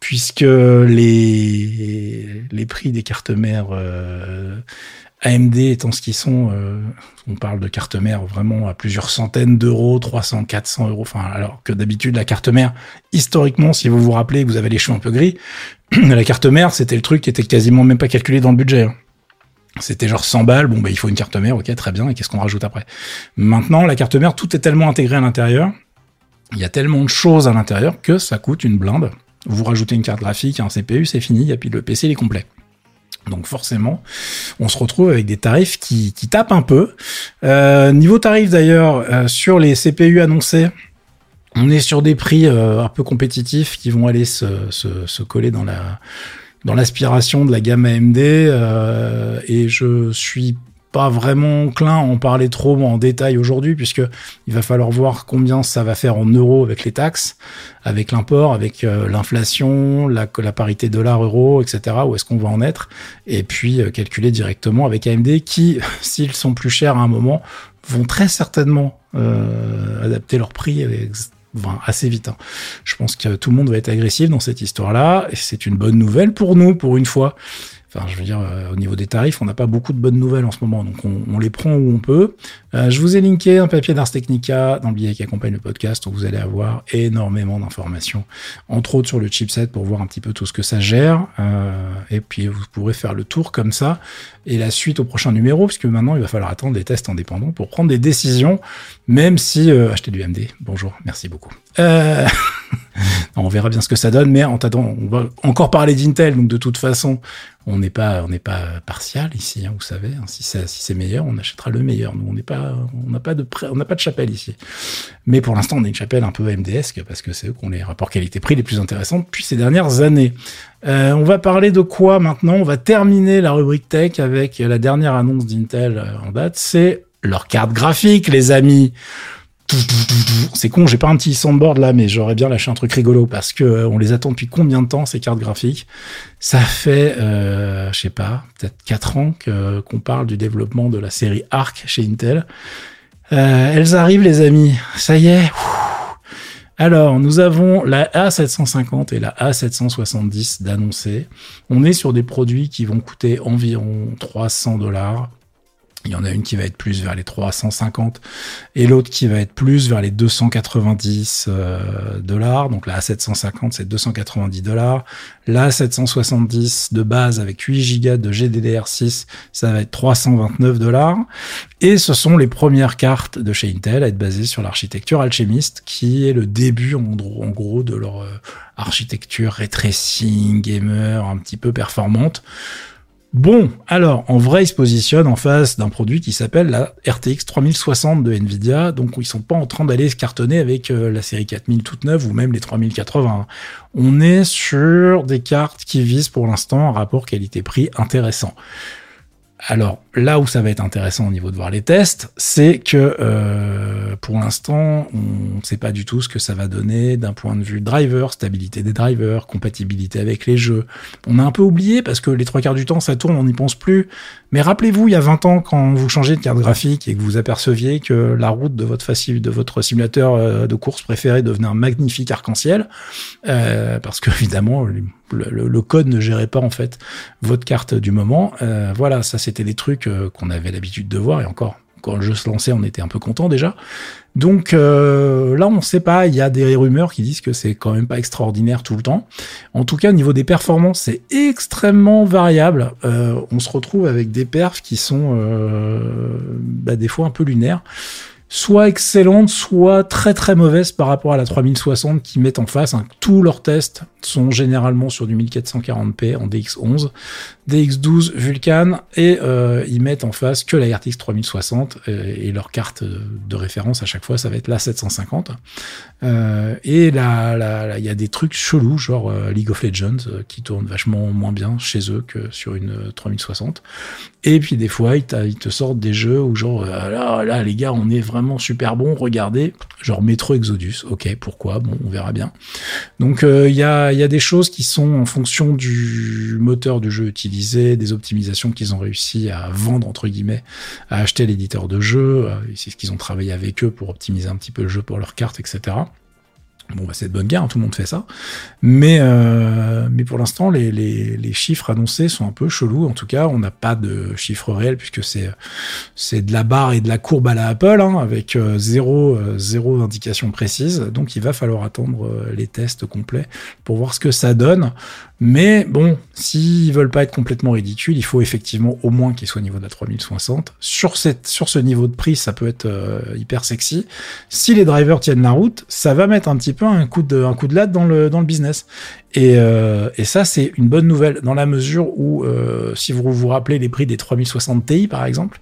puisque les les prix des cartes mères AMD étant ce qu'ils sont, euh, on parle de carte mère vraiment à plusieurs centaines d'euros, 300, 400 euros. Enfin, alors que d'habitude la carte mère, historiquement, si vous vous rappelez, vous avez les cheveux un peu gris, la carte mère, c'était le truc qui était quasiment même pas calculé dans le budget. Hein. C'était genre 100 balles, bon bah il faut une carte mère, ok très bien, et qu'est-ce qu'on rajoute après? Maintenant, la carte mère, tout est tellement intégré à l'intérieur, il y a tellement de choses à l'intérieur que ça coûte une blinde. Vous rajoutez une carte graphique, un CPU, c'est fini, et puis le PC il est complet. Donc forcément, on se retrouve avec des tarifs qui, tapent un peu. Euh, niveau tarif d'ailleurs, euh, sur les CPU annoncés, on est sur des prix euh, un peu compétitifs qui vont aller se, coller dans l'aspiration de la gamme AMD. et je suis pas vraiment enclin à en parler trop en détail aujourd'hui, puisque il va falloir voir combien ça va faire en euros avec les taxes, avec l'import, avec euh, l'inflation, la, la, parité dollar-euro, etc. Où est-ce qu'on va en être Et puis euh, calculer directement avec AMD, qui, s'ils sont plus chers à un moment, vont très certainement euh, adapter leur prix assez vite. Hein. Je pense que tout le monde va être agressif dans cette histoire-là, et c'est une bonne nouvelle pour nous, pour une fois. Enfin, je veux dire, euh, au niveau des tarifs, on n'a pas beaucoup de bonnes nouvelles en ce moment, donc on, les prend où on peut. Euh, je vous ai linké un papier d'Ars Technica dans le billet qui accompagne le podcast, où vous allez avoir énormément d'informations, entre autres sur le chipset pour voir un petit peu tout ce que ça gère. Euh, et puis vous pourrez faire le tour comme ça et la suite au prochain numéro, puisque maintenant il va falloir attendre des tests indépendants pour prendre des décisions, même si euh, acheter du MD. Bonjour, merci beaucoup. Euh... on verra bien ce que ça donne, mais en attendant, on va encore parler d'Intel, donc de toute façon, on n'est pas, on n'est pas partial ici, hein, vous savez. Hein, si c'est si c'est meilleur, on achètera le meilleur. Nous, on n'est pas, on n'a pas de, on n'a pas de chapelle ici. Mais pour l'instant, on a une chapelle un peu MDesque parce que c'est eux qui ont les rapports qualité-prix les plus intéressants depuis ces dernières années. Euh, on va parler de quoi maintenant? On va terminer la rubrique tech avec la dernière annonce d'Intel euh, en date. C'est leur carte graphique, les amis. C'est con, j'ai pas un petit soundboard là, mais j'aurais bien lâché un truc rigolo parce que euh, on les attend depuis combien de temps ces cartes graphiques? Ça fait, euh, je sais pas, peut-être 4 ans qu'on parle du développement de la série Arc chez Intel. Elles arrivent les amis, ça y est. Alors, nous avons la A750 et la A770 d'annoncer. On est sur des produits qui vont coûter environ 300 dollars. Il y en a une qui va être plus vers les 350 et l'autre qui va être plus vers les 290 euh, dollars. Donc la A750 c'est 290 dollars. La A770 de base avec 8 Go de GDDR6 ça va être 329 dollars. Et ce sont les premières cartes de chez Intel à être basées sur l'architecture Alchemist qui est le début en gros, de leur euh, architecture ray gamer, un petit peu performante. Bon, alors, en vrai, ils se positionnent en face d'un produit qui s'appelle la RTX 3060 de Nvidia, donc ils sont pas en train d'aller se cartonner avec euh, la série 4000 toute neuve ou même les 3080. On est sur des cartes qui visent pour l'instant un rapport qualité-prix intéressant. Alors là où ça va être intéressant au niveau de voir les tests, c'est que euh, pour l'instant, on ne sait pas du tout ce que ça va donner d'un point de vue driver, stabilité des drivers, compatibilité avec les jeux. On a un peu oublié parce que les trois quarts du temps ça tourne, on n'y pense plus. Mais rappelez-vous, il y a 20 ans, quand vous changez de carte graphique et que vous aperceviez que la route de votre de votre simulateur euh, de course préféré devenait un magnifique arc-en-ciel, euh, parce que évidemment le, code ne gérait pas en fait votre carte du moment. Voilà, ça c'était des trucs qu'on avait l'habitude de voir et encore quand le jeu se lançait, on était un peu content déjà. Donc euh, là, on ne sait pas. Il y a des rumeurs qui disent que c'est quand même pas extraordinaire tout le temps. En tout cas, au niveau des performances, c'est extrêmement variable. Euh, on se retrouve avec des perfs qui sont euh, bah, des fois un peu lunaires soit excellentes, soit très très mauvaises par rapport à la 3060 qui mettent en face. Tous leurs tests sont généralement sur du 1440p en DX11, DX12 Vulkan et euh, ils mettent en face que la RTX 3060 euh, et, leur carte de référence à chaque fois ça va être la 750. Euh, et là, il y a des trucs chelous genre euh, League of Legends euh, qui tournent vachement moins bien chez eux que sur une 3060. Et puis des fois ils, ils te sortent des jeux où genre là les gars on est vraiment super bon, regardez genre Metro Exodus. Ok pourquoi? Bon on verra bien. Donc il y a il y a des choses qui sont en fonction du moteur du jeu utilisé, des optimisations qu'ils ont réussi à vendre entre guillemets, à acheter l'éditeur de jeu. Euh, c'est ce qu'ils ont travaillé avec eux pour optimiser un petit peu le jeu pour leurs cartes, etc. Bon, bah, c'est de bonne guerre, hein, tout le monde fait ça. Mais, euh, mais pour l'instant, les, les, chiffres annoncés sont un peu chelous. En tout cas, on n'a pas de chiffres réels puisque c'est de la barre et de la courbe à la Apple, hein, avec euh, zéro, euh, zéro indication précise. Donc, il va falloir attendre les tests complets pour voir ce que ça donne. Mais bon, s'ils veulent pas être complètement ridicules, il faut effectivement au moins qu'ils soient au niveau de la 3060. Sur, cette, sur ce niveau de prix, ça peut être hyper sexy. Si les drivers tiennent la route, ça va mettre un petit peu un coup de, un coup de latte dans le, dans le business. Et, euh, et ça, c'est une bonne nouvelle dans la mesure où, euh, si vous vous rappelez les prix des 3060 Ti, par exemple,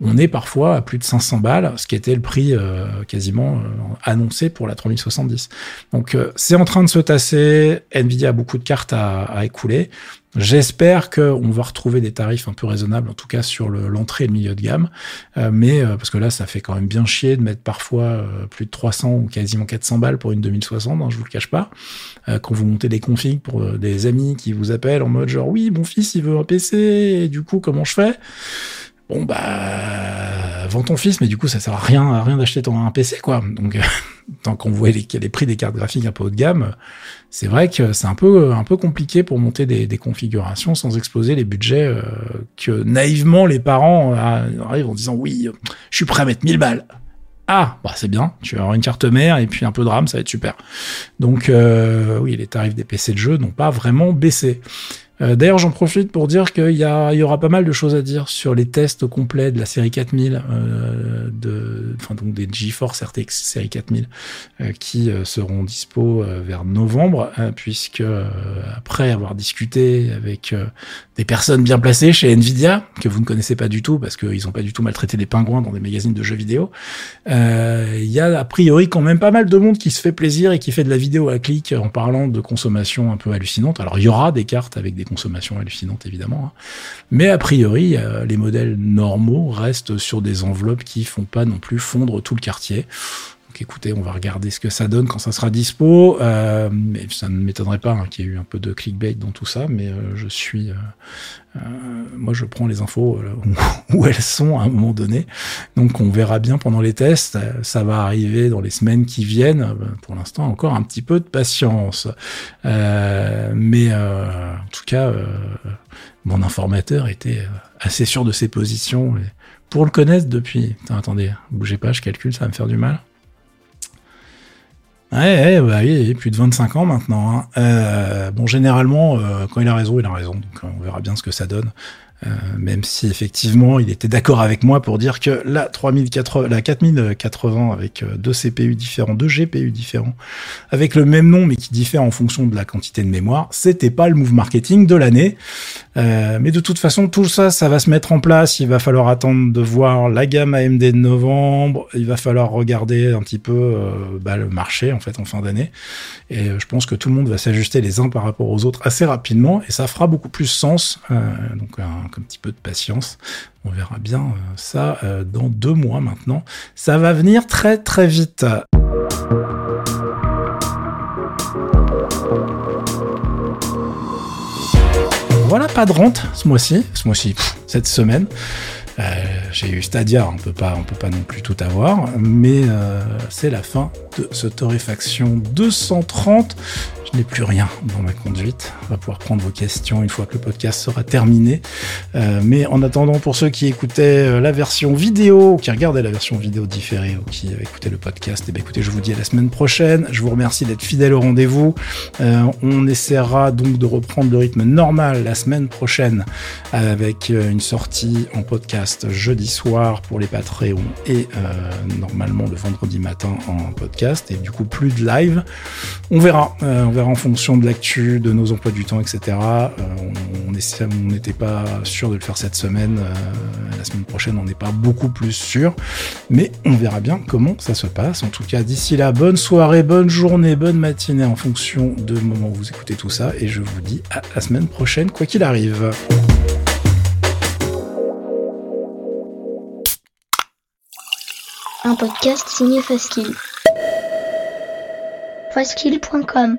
on est parfois à plus de 500 balles, ce qui était le prix euh, quasiment annoncé pour la 3070. Donc, c'est en train de se tasser. Nvidia a beaucoup de cartes à, à écouler. J'espère qu'on va retrouver des tarifs un peu raisonnables, en tout cas sur l'entrée et le milieu de gamme. Euh, mais euh, parce que là, ça fait quand même bien chier de mettre parfois euh, plus de 300 ou quasiment 400 balles pour une 2060, hein, je vous le cache pas. Quand vous montez des configs pour des amis qui vous appellent en mode genre oui, mon fils il veut un PC, et du coup comment je fais? Bon bah vends ton fils, mais du coup ça sert à rien, à rien d'acheter ton un PC quoi. Donc tant qu'on voit les, les prix des cartes graphiques un peu haut de gamme, c'est vrai que c'est un peu un peu compliqué pour monter des, configurations sans exploser les budgets euh, que naïvement les parents euh, arrivent en disant oui, je suis prêt à mettre 1000 balles. Ah, bah c'est bien, tu vas avoir une carte mère et puis un peu de RAM, ça va être super. Donc euh, oui, les tarifs des PC de jeu n'ont pas vraiment baissé. Euh, d'ailleurs, j'en profite pour dire qu'il y, y, aura pas mal de choses à dire sur les tests complets de la série 4000, euh, de, enfin donc des GeForce RTX série 4000, euh, qui euh, seront dispo vers novembre, hein, puisque après avoir discuté avec des personnes bien placées chez Nvidia, que vous ne connaissez pas du tout, parce qu'ils n'ont pas du tout maltraité des pingouins dans des magazines de jeux vidéo, il y a a priori quand même pas mal de monde qui se fait plaisir et qui fait de la vidéo à clic en parlant de consommation un peu hallucinante. Alors il y aura des cartes avec des consommation hallucinante évidemment. Hein. Mais a priori, euh, les modèles normaux restent sur des enveloppes qui font pas non plus fondre tout le quartier. Écoutez, on va regarder ce que ça donne quand ça sera dispo. Euh, mais ça ne m'étonnerait pas hein, qu'il y ait eu un peu de clickbait dans tout ça, mais euh, je suis... Euh, moi, je prends les infos où, elles sont à un moment donné. Donc on verra bien pendant les tests. Ça va arriver dans les semaines qui viennent. Pour l'instant, encore un petit peu de patience. mais en tout cas, mon informateur était assez sûr de ses positions. Pour le connaître depuis. attendez, bougez pas, je calcule, ça va me faire du mal. Ouais, bah oui, plus de 25 ans maintenant. Hein. Euh, bon, généralement, euh, quand il a raison, il a raison. Donc, on verra bien ce que ça donne. Euh, même si effectivement il était d'accord avec moi pour dire que la 3080, la 4080 avec euh, deux CPU différents, deux GPU différents, avec le même nom mais qui diffèrent en fonction de la quantité de mémoire, c'était pas le move marketing de l'année. Euh, mais de toute façon, tout ça, ça va se mettre en place. Il va falloir attendre de voir la gamme AMD de novembre. Il va falloir regarder un petit peu euh, bah, le marché en fait en fin d'année. Et je pense que tout le monde va s'ajuster les uns par rapport aux autres assez rapidement et ça fera beaucoup plus sens. donc un petit peu de patience. On verra bien euh, ça euh, dans deux mois maintenant. Ça va venir très très vite. Voilà, pas de rente ce mois-ci, ce mois-ci, cette semaine. Euh, j'ai eu Stadia, on peut pas, on peut pas non plus tout avoir, mais c'est la fin de ce torréfaction 230. Je n'ai plus rien dans ma conduite. On va pouvoir prendre vos questions une fois que le podcast sera terminé. Euh, mais en attendant, pour ceux qui écoutaient euh, la version vidéo, qui regardaient la version vidéo différée ou qui écoutaient le podcast, eh bien, écoutez, je vous dis à la semaine prochaine. Je vous remercie d'être fidèle au rendez-vous. Euh, on essaiera donc de reprendre le rythme normal la semaine prochaine avec une sortie en podcast jeudi soir pour les Patreons et normalement le vendredi matin en podcast et du coup plus de live. On verra. on en fonction de l'actu, de nos emplois du temps, etc. Euh, on n'était pas sûr de le faire cette semaine. Euh, la semaine prochaine, on n'est pas beaucoup plus sûr. Mais on verra bien comment ça se passe. En tout cas, d'ici là, bonne soirée, bonne journée, bonne matinée en fonction de moment où vous écoutez tout ça. Et je vous dis à la semaine prochaine, quoi qu'il arrive. Un podcast signé Faskill. Faskill.com